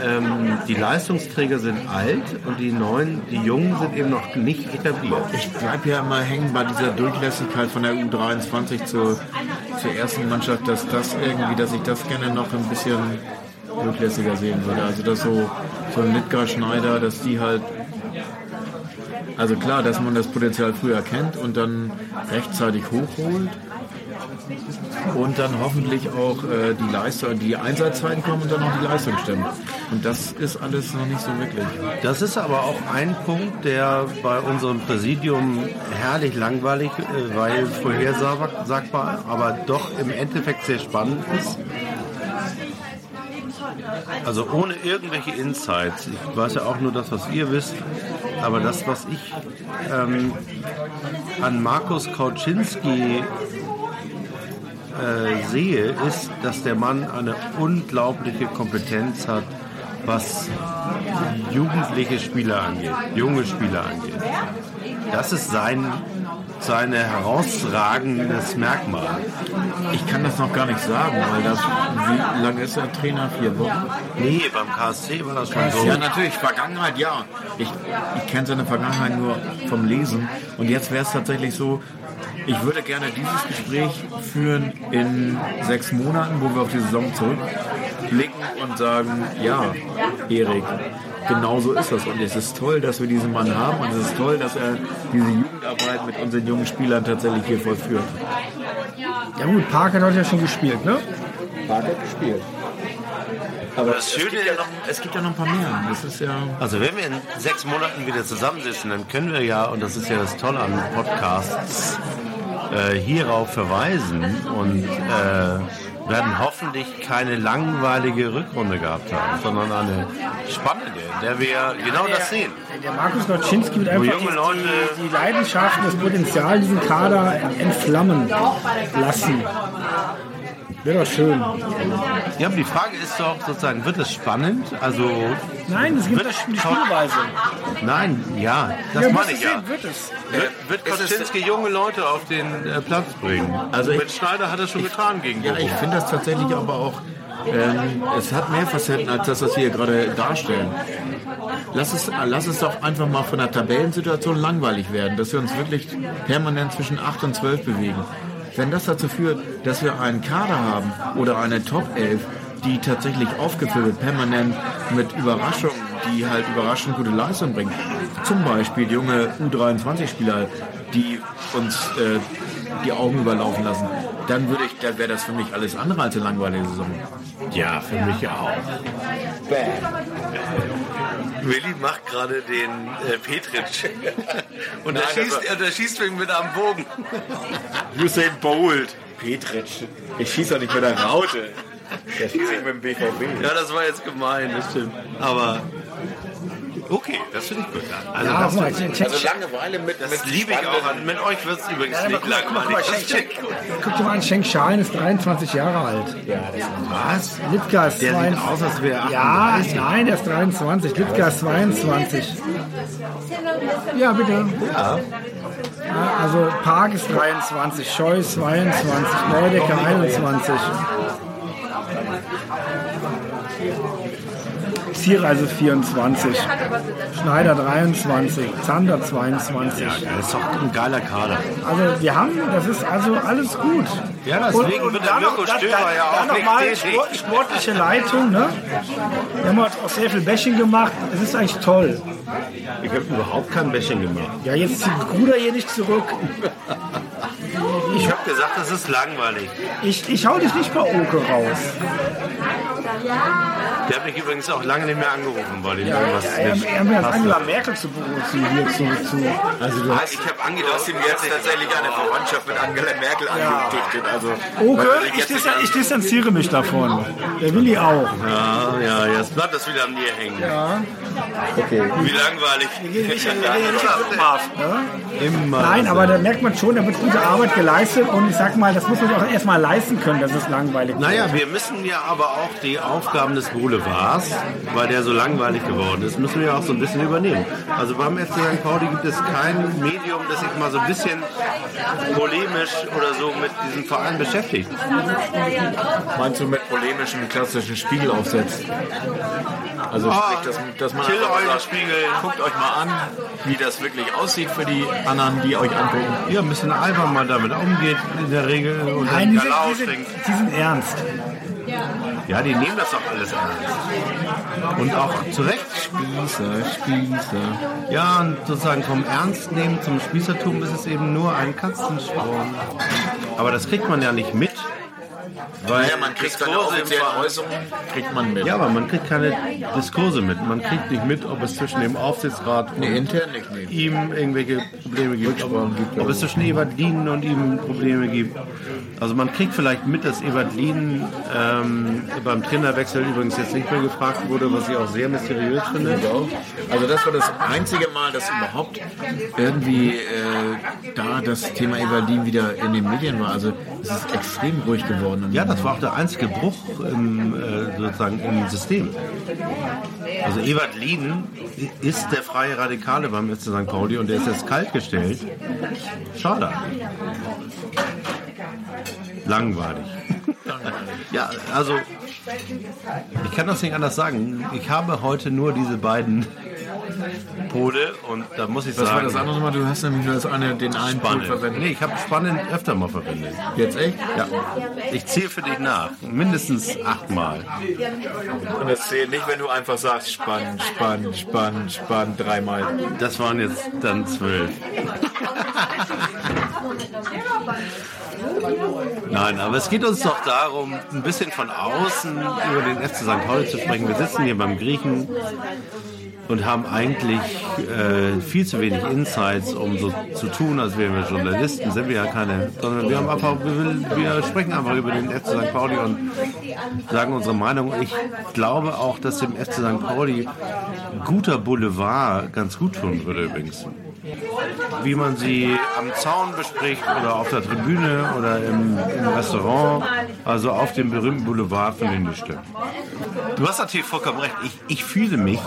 Ähm, die Leistungsträger sind alt und die neuen, die Jungen sind eben noch nicht etabliert. Ich bleibe ja immer hängen bei dieser Durchlässigkeit von der U23 zur, zur ersten Mannschaft, dass das irgendwie, dass ich das gerne noch ein bisschen durchlässiger sehen würde. Also dass so, ein Litka Schneider, dass die halt also klar, dass man das Potenzial früh erkennt und dann rechtzeitig hochholt. Und dann hoffentlich auch äh, die Leistung, die Einsatzzeiten kommen und dann auch die Leistung stimmt. Und das ist alles noch nicht so wirklich. Das ist aber auch ein Punkt, der bei unserem Präsidium herrlich langweilig, äh, weil vorhersagbar, aber doch im Endeffekt sehr spannend ist. Also ohne irgendwelche Insights. Ich weiß ja auch nur das, was ihr wisst. Aber das, was ich ähm, an Markus Kauczynski äh, sehe, ist, dass der Mann eine unglaubliche Kompetenz hat, was jugendliche Spieler angeht, junge Spieler angeht. Das ist sein, sein herausragendes Merkmal. Ich kann das noch gar nicht sagen, weil das, wie lange ist der Trainer? Vier Wochen? Nee, beim KSC war das schon so. Ja, natürlich, Vergangenheit, ja. Ich, ich kenne seine Vergangenheit nur vom Lesen. Und jetzt wäre es tatsächlich so, ich würde gerne dieses Gespräch führen in sechs Monaten, wo wir auf die Saison zurückblicken und sagen, ja, Erik, genau so ist das. Und es ist toll, dass wir diesen Mann haben und es ist toll, dass er diese Jugendarbeit mit unseren jungen Spielern tatsächlich hier vollführt. Ja gut, Park hat heute ja schon gespielt, ne? Park hat gespielt. Aber Das es, Schöne gibt ja noch, es gibt ja noch ein paar mehr. Das ist ja... Also wenn wir in sechs Monaten wieder zusammensitzen, dann können wir ja, und das ist ja das Tolle an Podcasts, äh, hierauf verweisen und äh, werden hoffentlich keine langweilige Rückrunde gehabt haben, sondern eine spannende, in der wir genau das sehen. Der Markus Nowczynski wird einfach junge Leute- die, die Leidenschaften, das Potenzial diesen Kader entflammen lassen. Wäre doch schön. Ja, aber die Frage ist doch sozusagen, wird es spannend? Also, Nein, es gibt Wird das die toll. Spielweise. nein, ja, das Ja, meine wird ich es ja. sehen, wird es. Wird, wird Koczynski junge Leute auf den äh, Platz bringen? Also ich- Mit Schneider hat er schon getan gegen Ja, ich finde das tatsächlich aber auch, ähm, es hat mehr Facetten als das, was wir hier gerade darstellen. Lass es, lass es doch einfach mal von der Tabellensituation langweilig werden, dass wir uns wirklich permanent zwischen 8 und 12 bewegen. Wenn das dazu führt, dass wir einen Kader haben oder eine Top 11, die tatsächlich aufgefüllt wird, permanent mit Überraschungen, die halt überraschend gute Leistung bringen. Zum Beispiel junge U23-Spieler, die uns äh, die Augen überlaufen lassen. Dann würde ich, dann wäre das für mich alles andere als eine langweilige Saison. Ja, für mich auch. Willi macht gerade den äh, Petritsch. Und er Nein, schießt, er schießt wegen mit am Bogen. Usain Bolt. Petritsch. Ich schieße doch nicht mit der Raute. Der schießt nicht mit dem BVB. Ja, das war jetzt gemein, das stimmt. Aber okay, das finde ich gut. Also Ja, das, guck mal, Also Langeweile mit, das mit liebe ich auch an. Mit euch wird es übrigens Ja, nicht guck guck langweilig. guck mal, Das Schenk, gut. guck dir mal an, Schenk Schalen ist 23 Jahre alt. Was? Litka ist Der 22. sieht aus, als wäre er Ja, 38. nein, der ist 23. Litka ist 22. Ja, bitte. Ja. also Park ist 23, Scheu ist 22, Neudecker 21. Zierreise 24, Schneider 23, Zander 22. Das ist doch ein geiler Kader. Also wir haben, das ist also alles gut. Ja, deswegen wird der dann noch- Mirko Stöber ja auch noch nicht mal. Sport, sportliche Leitung, ne? Wir haben auch sehr viel Bashing gemacht. Es ist eigentlich toll. Ich habe überhaupt kein Bashing gemacht. Ja, jetzt zieht Bruder hier nicht zurück. Ich habe gesagt, das ist langweilig. Ich, ich hau dich nicht bei Oke raus. Der hat mich übrigens auch lange nicht mehr angerufen, weil ihm irgendwas Er, nicht er, hat passte. Angela Merkel zu berufen, hier zu, zu. Also du Ah, hast Ich habe Ange, du hast ihm jetzt tatsächlich eine Verwandtschaft mit Angela Merkel angedictet. Also, Oke, ich, dis ich distanziere mich davon. Der Willi auch. Ja, ja, jetzt bleibt das wieder an mir hängen. Wie langweilig. Immer. Nein, aber da merkt man schon, da wird gute Arbeit geleistet und ich sag mal, das muss man sich auch erstmal leisten können, dass es langweilig wird. Naja, wir müssen ja aber auch die Aufgaben des Boulevards, weil der so langweilig geworden ist, müssen wir auch so ein bisschen übernehmen. Also beim FC St. Pauli gibt es kein Medium, das sich mal so ein bisschen polemisch oder so mit diesem Verein beschäftigt. meinst du mit polemischen klassischen Spiegel aufsetzt? Also sprich, dass, dass man einfach mal sagt, Spiegel. guckt euch mal an, wie das wirklich aussieht für die anderen, die euch angucken. Ja, ein bisschen albern man damit umgeht in der Regel und Nein, die sind, die, sind, die sind ernst. Ja, die nehmen das doch alles ernst. Und auch zu Recht. Spießer, Spießer. Ja, und sozusagen vom Ernst nehmen zum Spießertum ist es eben nur ein Katzensprung. Aber das kriegt man ja nicht mit. Weil Ja, man kriegt im offiziellen Äußerungen, kriegt man mit. Ja, aber man kriegt keine Diskurse mit. Man kriegt nicht mit, ob es zwischen dem Aufsichtsrat und Nee, intern nicht, nee. ihm irgendwelche Probleme gibt. Ob, ob es zwischen Ewald Lienen und ihm Probleme gibt. Also man kriegt vielleicht mit, dass Ewald Lienen ähm, beim Trainerwechsel übrigens jetzt nicht mehr gefragt wurde, was ich auch sehr mysteriös finde. Also das war das einzige Mal, dass überhaupt irgendwie äh, da das Thema Evalin wieder in den Medien war. Also es ist extrem ruhig geworden. Ja, das war auch der einzige Bruch im, äh, sozusagen im System. Also Ewald Lieden ist der freie Radikale beim FC St. Pauli und der ist jetzt kaltgestellt. Schade. Langweilig. Ja, also ich kann das nicht anders sagen. Ich habe heute nur diese beiden Pole und da muss ich Was war sagen, das andere Mal? Du hast nämlich nur das eine, den einen spannend. verwendet. Nee, ich habe spannend öfter mal verwendet. Jetzt echt? Ja. Ich zähle für dich nach. Mindestens achtmal. Und das zählt nicht, wenn du einfach sagst, spannend, spannend, spannend, spannend, dreimal. Das waren jetzt dann zwölf. Nein, aber es geht uns doch darum, ein bisschen von außen über den FC St. Pauli zu sprechen. Wir sitzen hier beim Griechen und haben eigentlich äh, viel zu wenig Insights, um so zu tun, als wären wir Journalisten. Sind wir ja keine, sondern wir haben einfach, wir, wir sprechen einfach über den FC St. Pauli und sagen unsere Meinung. Ich glaube auch, dass dem FC St. Pauli guter Boulevard ganz gut tun würde übrigens. Wie man sie am Zaun bespricht oder auf der Tribüne oder im, im Restaurant, also auf dem berühmten Boulevard von Nüchte. Du hast natürlich vollkommen recht. Ich, ich fühle mich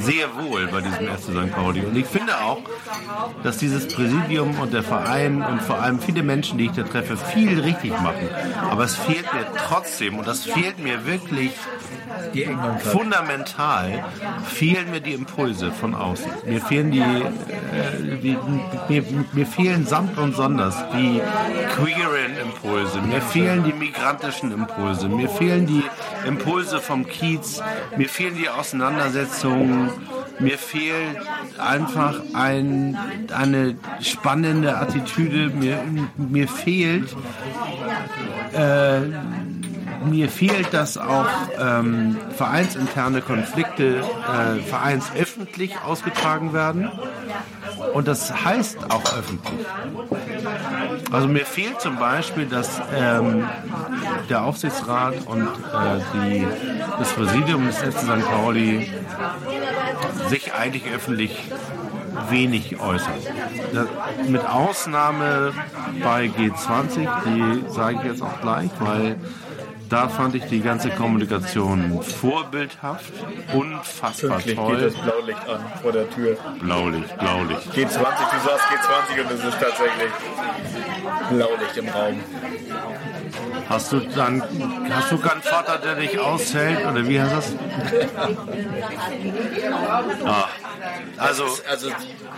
sehr wohl bei diesem FC St. Pauli. Und ich finde auch, dass dieses Präsidium und der Verein und vor allem viele Menschen, die ich da treffe, viel richtig machen. Aber es fehlt mir trotzdem, und das fehlt mir wirklich fundamental, fehlen mir die Impulse von außen. Mir fehlen die, äh, mir, mir fehlen samt und sonders die queeren Impulse. Mir fehlen die migrantischen Impulse. Mir fehlen die Impulse vom Kiez. Mir fehlen die Auseinandersetzungen. Mir fehlt einfach ein, eine spannende Attitüde. Mir, mir fehlt mir fehlt, dass auch ähm, vereinsinterne Konflikte äh, vereinsöffentlich ausgetragen werden. Und das heißt auch öffentlich. Also mir fehlt zum Beispiel, dass ähm, der Aufsichtsrat und äh, die, das Präsidium des FC St. Pauli sich eigentlich öffentlich wenig äußern. Das, mit Ausnahme bei G20, die sage ich jetzt auch gleich, weil da fand ich die ganze Kommunikation vorbildhaft, unfassbar Pünktlich geht toll. das Blaulicht an vor der Tür. Blaulicht, Blaulicht. G20, du sagst G20 und es ist tatsächlich Blaulicht im Raum. Hast du dann, hast du keinen Vater, der dich aushält oder wie heißt das? Ah, also Also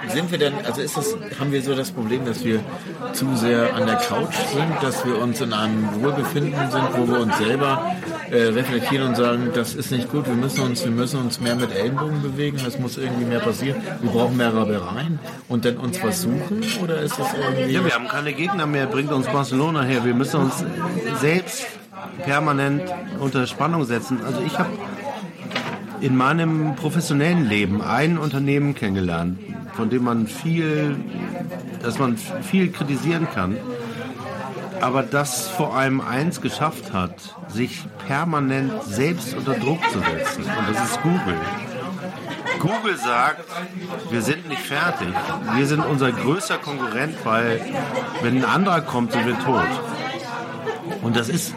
sind wir denn, also ist das, haben wir so das Problem, dass wir zu sehr an der Couch sind, dass wir uns in einem Wohlbefinden sind, wo wir uns selber äh, reflektieren und sagen, das ist nicht gut, wir müssen uns, wir müssen uns mehr mit Ellenbogen bewegen, es muss irgendwie mehr passieren, wir brauchen mehr Rabereien und dann uns versuchen oder ist das irgendwie... Ja, wir haben keine Gegner mehr, bringt uns Barcelona her. Wir müssen uns selbst permanent unter Spannung setzen. Also ich habe in meinem professionellen Leben ein Unternehmen kennengelernt, von dem man viel, dass man viel kritisieren kann, aber das vor allem eins geschafft hat, sich permanent selbst unter Druck zu setzen. Und das ist Google. Google sagt, wir sind nicht fertig. Wir sind unser größter Konkurrent, weil wenn ein anderer kommt, sind wir tot. Und das ist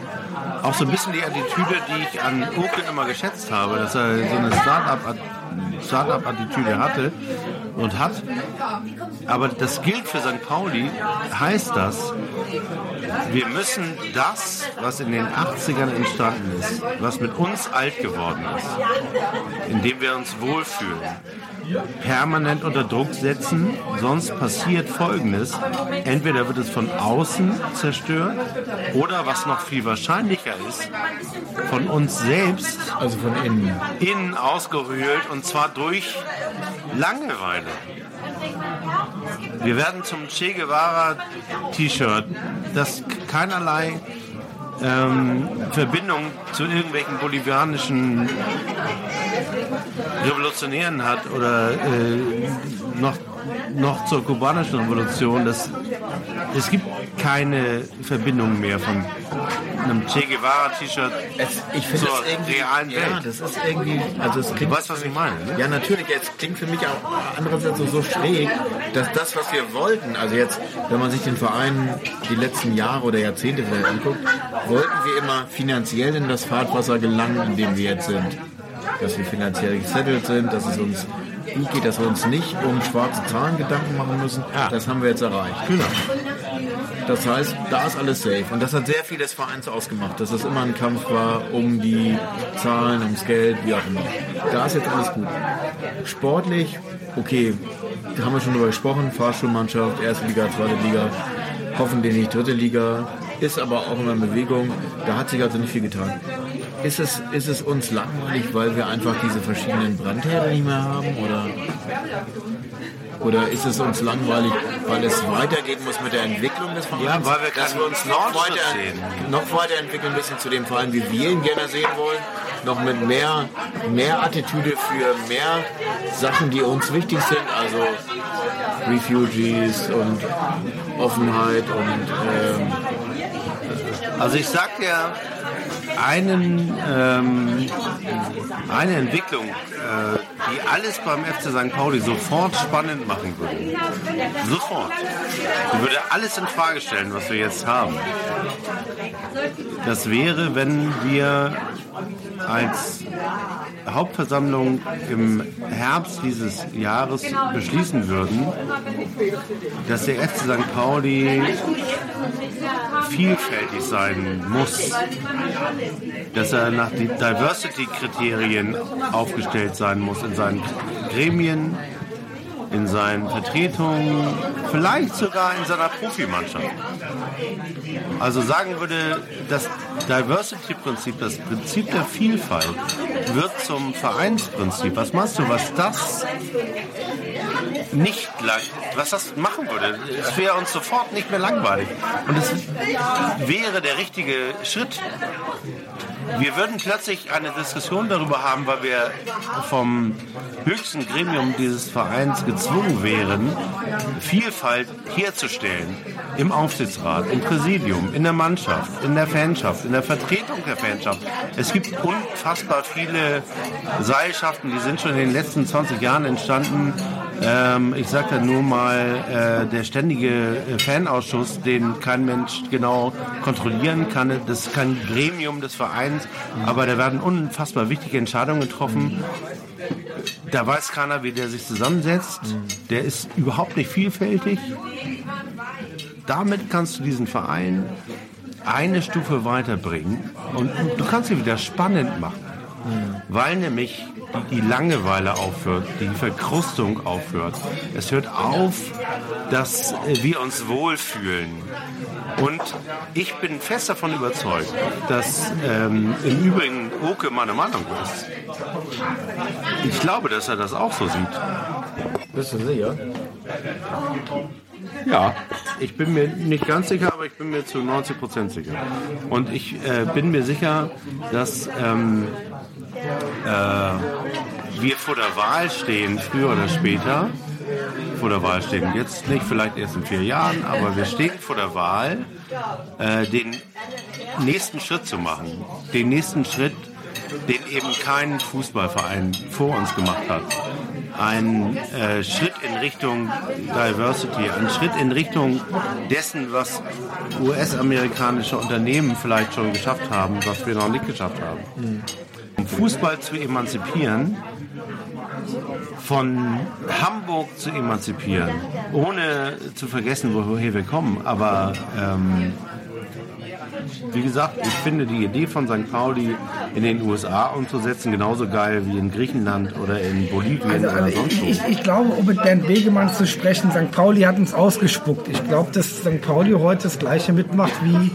auch so ein bisschen die Attitüde, die ich an Oke immer geschätzt habe, dass er so eine Start-up-Attitüde hatte und hat. Aber das gilt für St. Pauli, heißt das, wir müssen das, was in den 80ern entstanden ist, was mit uns alt geworden ist, indem wir uns wohlfühlen, permanent unter Druck setzen, sonst passiert Folgendes. Entweder wird es von außen zerstört oder, was noch viel wahrscheinlicher ist, von uns selbst Also von innen. innen ausgehöhlt und zwar durch Langeweile. Wir werden zum Che Guevara T-Shirt, das keinerlei ähm, Verbindung zu irgendwelchen bolivianischen Revolutionären hat oder äh, noch, noch zur kubanischen Revolution. Das, es gibt keine Verbindung mehr von einem Che Guevara T-Shirt Ich finde zur das irgendwie, realen ja, Welt. das ist irgendwie, also es Du klingt, weißt, was ich meine, ne? ja natürlich, es klingt für mich auch andererseits so, so schräg, dass das, was wir wollten, also jetzt, wenn man sich den Verein die letzten Jahre oder Jahrzehnte vielleicht anguckt, wollten wir immer finanziell in das Fahrtwasser gelangen, in dem wir jetzt sind. Dass wir finanziell gesettelt sind, dass es uns geht, dass wir uns nicht um schwarze Zahlen Gedanken machen müssen. Das haben wir jetzt erreicht. Genau. Das heißt, da ist alles safe. Und das hat sehr viel des Vereins ausgemacht, dass es immer ein Kampf war um die Zahlen, ums Geld, wie auch immer. Da ist jetzt alles gut. Sportlich, okay, da haben wir schon drüber gesprochen, Fahrschulmannschaft, erste Liga, zweite Liga, hoffentlich nicht dritte Liga, ist aber auch immer in Bewegung. Da hat sich also nicht viel getan. Ist es, ist es uns langweilig, weil wir einfach diese verschiedenen Brandherde nicht mehr haben? Oder oder ist es uns langweilig, weil es weitergehen muss mit der Entwicklung des Vereins? Ja, weil wir dass wir uns noch weiter, noch weiterentwickeln müssen zu dem Verein, wie wir ihn gerne sehen wollen. Noch mit mehr, mehr Attitüde für mehr Sachen, die uns wichtig sind. Also Refugees und Offenheit und ähm, Also ich sag dir einen, ähm, eine Entwicklung, äh, die alles beim FC St. Pauli sofort spannend machen würde. Sofort. Die würde alles in Frage stellen, was wir jetzt haben. Das wäre, wenn wir als Hauptversammlung im Herbst dieses Jahres beschließen würden, dass der FC St. Pauli vielfältig sein muss, dass er nach die Diversity-Kriterien aufgestellt sein muss in seinen Gremien, in seinen Vertretungen, vielleicht sogar in seiner Profimannschaft. Also sagen würde, das Diversity-Prinzip, das Prinzip der Vielfalt, wird zum Vereinsprinzip. Was machst du, was das nicht lang, was das machen würde? Es wäre uns sofort nicht mehr langweilig. Und es wäre der richtige Schritt. Wir würden plötzlich eine Diskussion darüber haben, weil wir vom höchsten Gremium dieses Vereins gezwungen wären, Vielfalt herzustellen. Im Aufsichtsrat, im Präsidium, in der Mannschaft, in der Fanschaft, in der Vertretung der Fanschaft. Es gibt unfassbar viele Seilschaften, die sind schon in den letzten 20 Jahren entstanden. Ähm, ich sage da nur mal, äh, der ständige Fanausschuss, den kein Mensch genau kontrollieren kann. Das ist kein Gremium des Vereins, aber da werden unfassbar wichtige Entscheidungen getroffen. Da weiß keiner, wie der sich zusammensetzt. Der ist überhaupt nicht vielfältig. Damit kannst du diesen Verein eine Stufe weiterbringen und du kannst ihn wieder spannend machen. Weil nämlich die Langeweile aufhört, die Verkrustung aufhört. Es hört auf, dass äh, wir uns wohlfühlen. Und ich bin fest davon überzeugt, dass ähm, im Übrigen Oke meine Meinung ist. Ich glaube, dass er das auch so sieht. bist du sicher? Ja, ich bin mir nicht ganz sicher, aber ich bin mir zu 90 Prozent sicher. Und ich äh, bin mir sicher, dass ähm, äh, wir vor der Wahl stehen, früher oder später. Vor der Wahl stehen. Jetzt nicht vielleicht erst in vier Jahren, aber wir stehen vor der Wahl, äh, den nächsten Schritt zu machen. Den nächsten Schritt, den eben kein Fußballverein vor uns gemacht hat. Ein äh, Schritt in Richtung Diversity, ein Schritt in Richtung dessen, was US-amerikanische Unternehmen vielleicht schon geschafft haben, was wir noch nicht geschafft haben. Um Fußball zu emanzipieren, von Hamburg zu emanzipieren, ohne zu vergessen, woher wir kommen. Aber ähm, wie gesagt, ich finde die Idee von St. Pauli in den USA umzusetzen genauso geil wie in Griechenland oder in Bolivien Also, oder also sonst wo. ich, ich glaube, um mit Bernd Wegemann zu sprechen, St. Pauli hat uns ausgespuckt. Ich glaube, dass St. Pauli heute das Gleiche mitmacht wie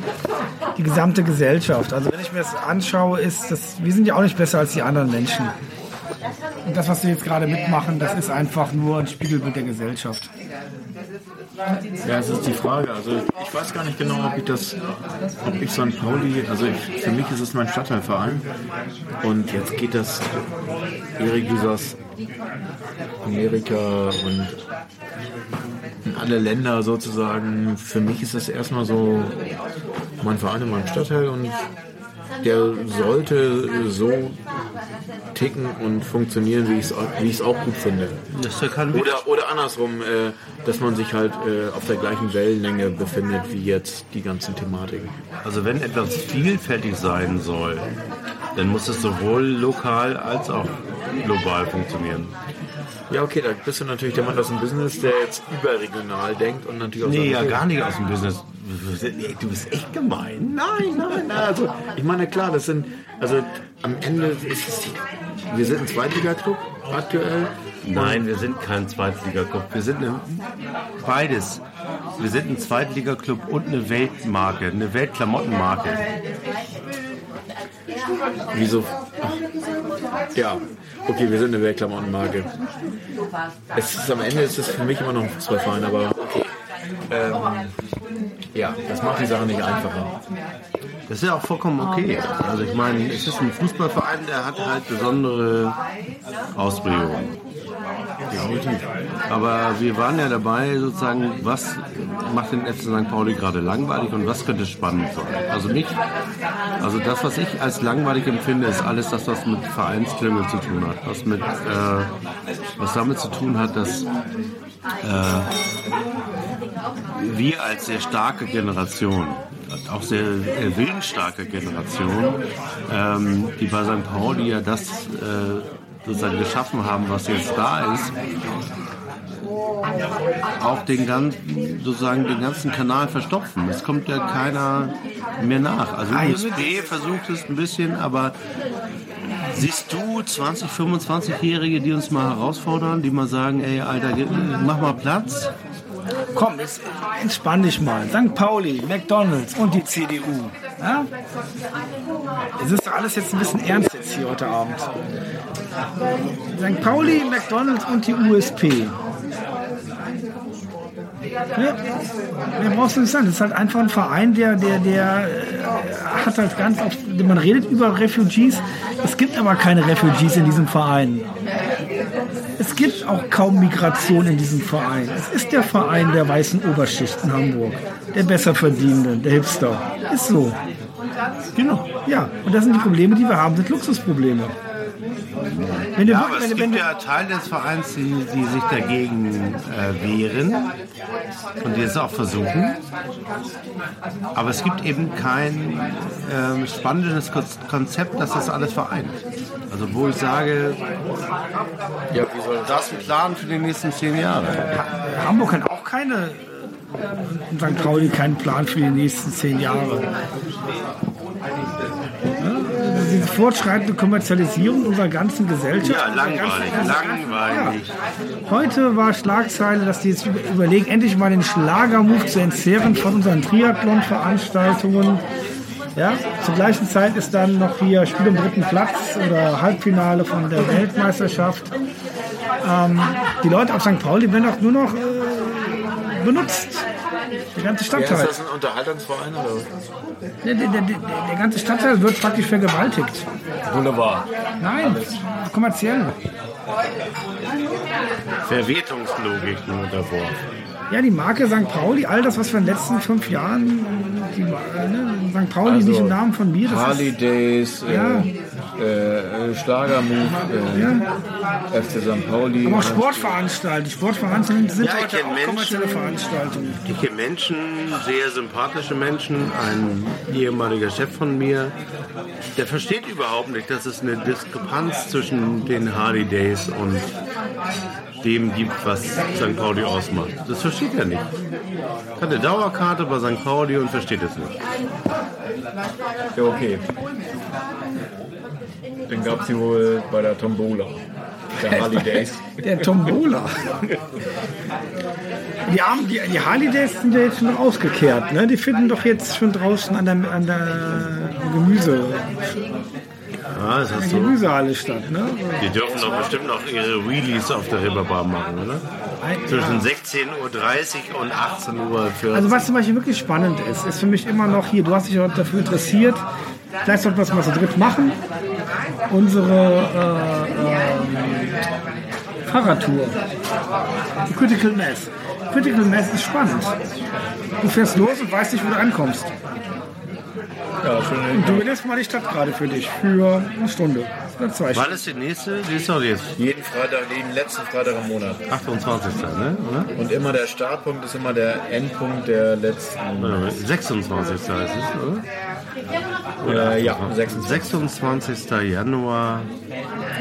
die gesamte Gesellschaft. Also wenn ich mir das anschaue, ist das, wir sind ja auch nicht besser als die anderen Menschen. Und das, was wir jetzt gerade mitmachen, das ist einfach nur ein Spiegelbild der Gesellschaft. Ja, es ist die Frage. Also ich weiß gar nicht genau, ob ich das, ob ich St. Pauli, also ich, für mich ist es mein Stadtteilverein. Und jetzt geht das, Erik, du Amerika und in alle Länder sozusagen. Für mich ist es erstmal so mein Verein in meinem Stadtteil und der sollte so ticken und funktionieren, wie ich es wie ich's auch gut finde. Oder, oder andersrum, äh, dass man sich halt äh, auf der gleichen Wellenlänge befindet wie jetzt die ganzen Thematiken. Also wenn etwas vielfältig sein soll, dann muss es sowohl lokal als auch global funktionieren. Ja, okay, da bist du natürlich der Mann aus dem Business, der jetzt überregional denkt und natürlich auch Nee, ja gar nicht aus dem Business. Du bist echt gemein. Nein, nein, nein. Also, ich meine, klar, das sind, also am Ende ist es, wir sind ein Zweitliga-Club aktuell. Nein, wir sind kein Zweitliga-Club. Wir sind eine, beides. Wir sind ein Zweitliga-Club und eine Weltmarke, eine Weltklamottenmarke. Wieso? Ach, ja, okay, wir sind eine Weltklamottenmarke. Es ist, am Ende ist es für mich immer noch ein Fußballverein, aber okay. Ähm, ja, das macht die Sache nicht einfacher. Das ist ja auch vollkommen okay. Also ich meine, es ist ein Fußballverein, der hat halt besondere Ausprägungen. Definitiv. Aber wir waren ja dabei, sozusagen, was macht den FC St. Pauli gerade langweilig und was könnte spannend sein? Also nicht, also das, was ich als langweilig empfinde, ist alles das, was mit Vereinsklüngel zu tun hat, was mit, äh, was damit zu tun hat, dass äh, wir als sehr starke Generation, auch sehr äh, willensstarke Generation, ähm, die bei St. Pauli ja das äh, sozusagen geschaffen haben, was jetzt da ist, auch den ganzen, sozusagen den ganzen Kanal verstopfen. Es kommt ja keiner mehr nach. Also USB versucht es ein bisschen, aber siehst du 20, 25-Jährige, die uns mal herausfordern, die mal sagen, ey, Alter, mach mal Platz? Komm, entspann dich mal. St. Pauli, McDonalds und die CDU. Ja? Es ist doch alles jetzt ein bisschen ernst jetzt hier heute Abend. St. Pauli, McDonalds und die USP. Ja, mehr brauchst du nicht sagen. Das ist halt einfach ein Verein, der, der, der äh, hat halt ganz oft, man redet über Refugees, es gibt aber keine Refugees in diesem Verein. Es gibt auch kaum Migration in diesem Verein. Es ist der Verein der weißen Oberschicht in Hamburg. Der Besserverdienenden, der Hipster. Ist so. Genau. Ja, und das sind die Probleme, die wir haben, sind Luxusprobleme. Wenn du Ja, aber es wenn, gibt ja Teile des Vereins, die, die sich dagegen äh, wehren und die es auch versuchen. Aber es gibt eben kein ähm, spannendes Kon- Konzept, das das alles vereint. Also wo ich sage, Ja, wie soll das ein Plan für die nächsten zehn Jahre. Hamburg hat auch keine, äh, und St. Pauli keinen Plan für die nächsten zehn Jahre. Ja, diese fortschreitende Kommerzialisierung unserer ganzen Gesellschaft. Ja, langweilig, ganzen- langweilig. Heute war Schlagzeile, dass die jetzt über- überlegen, endlich mal den Schlagermove zu entzehren von unseren Triathlon-Veranstaltungen. Ja, zur gleichen Zeit ist dann noch hier Spiel um dritten Platz oder Halbfinale von der Weltmeisterschaft. Ähm, die Leute auf St. Pauli werden auch nur noch äh, benutzt. Der ganze Ja, ist Stadtteil. das ein Unterhaltungsverein oder? Der, der, der, der, der ganze Stadtteil wird praktisch vergewaltigt. Wunderbar. Nein, kommerziell. Verwertungslogiken davor. Ja, die Marke St. Pauli, all das, was wir in den letzten fünf Jahren, die, äh, ne, St. Pauli Also, nicht im Namen von mir, das Harley ist, Days, Ja. äh, äh, Schlagermove, äh, FC St. Pauli. aber auch Sportveranstaltungen. Sportveranstaltungen sind Ja, heute auch kommerzielle Menschen- Veranstaltungen. Ich kenne Menschen, sehr sympathische Menschen, ein ehemaliger Chef von mir, der versteht überhaupt nicht, dass es eine Diskrepanz zwischen den Hardy Days und dem gibt, was St. Pauli ausmacht. Das versteht er nicht. Hat eine Dauerkarte bei St. Pauli und versteht es nicht. Ja, okay. Dann gab es sie wohl bei der Tombola. Der Harley Days. Der Tombola. Die, haben, die, die Harley Days sind ja jetzt schon ausgekehrt. Ne? Die finden doch jetzt schon draußen an der, an der Gemüse, Ja, das so? Gemüsehalle statt. Ne? Die dürfen doch bestimmt noch ihre Wheelies auf der Ribberbahn machen, oder? Zwischen 16.30 Uhr und 18 Uhr. Also was zum Beispiel wirklich spannend ist, ist für mich immer noch hier, du hast dich heute dafür interessiert, vielleicht sollten wir es mal zu dritt machen, unsere äh, äh, Fahrradtour. Die Critical Mass. Critical Mass ist spannend. Du fährst los und weißt nicht, wo du ankommst. Ja, du lässt mal die Stadt gerade für dich, für eine Stunde. Oder zwei Wann ist die nächste? Die ist doch jetzt jeden Freitag, jeden letzten Freitag im Monat. 28. Ne? Oder? Und immer der Startpunkt ist immer der Endpunkt der letzten. Oder 26. heißt es, oder? Äh, ja, 26. 26. Januar.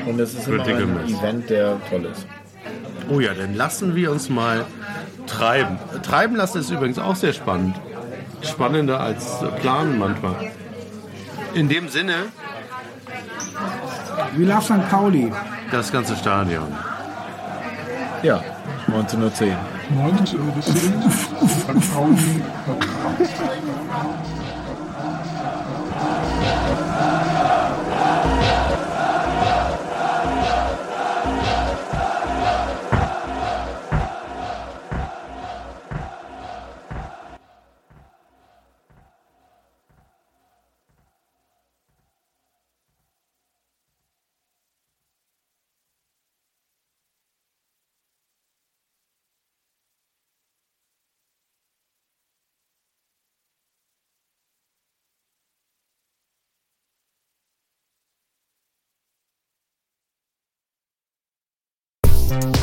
Und es ist immer ein Mass. Event, der toll ist. Oh ja, dann lassen wir uns mal treiben. Treiben lassen ist übrigens auch sehr spannend. Spannender als planen manchmal. In dem Sinne, We love St. Pauli. das ganze Stadion. Ja, 1910. 19 Uhr bis 10. St. Pauli Podcast.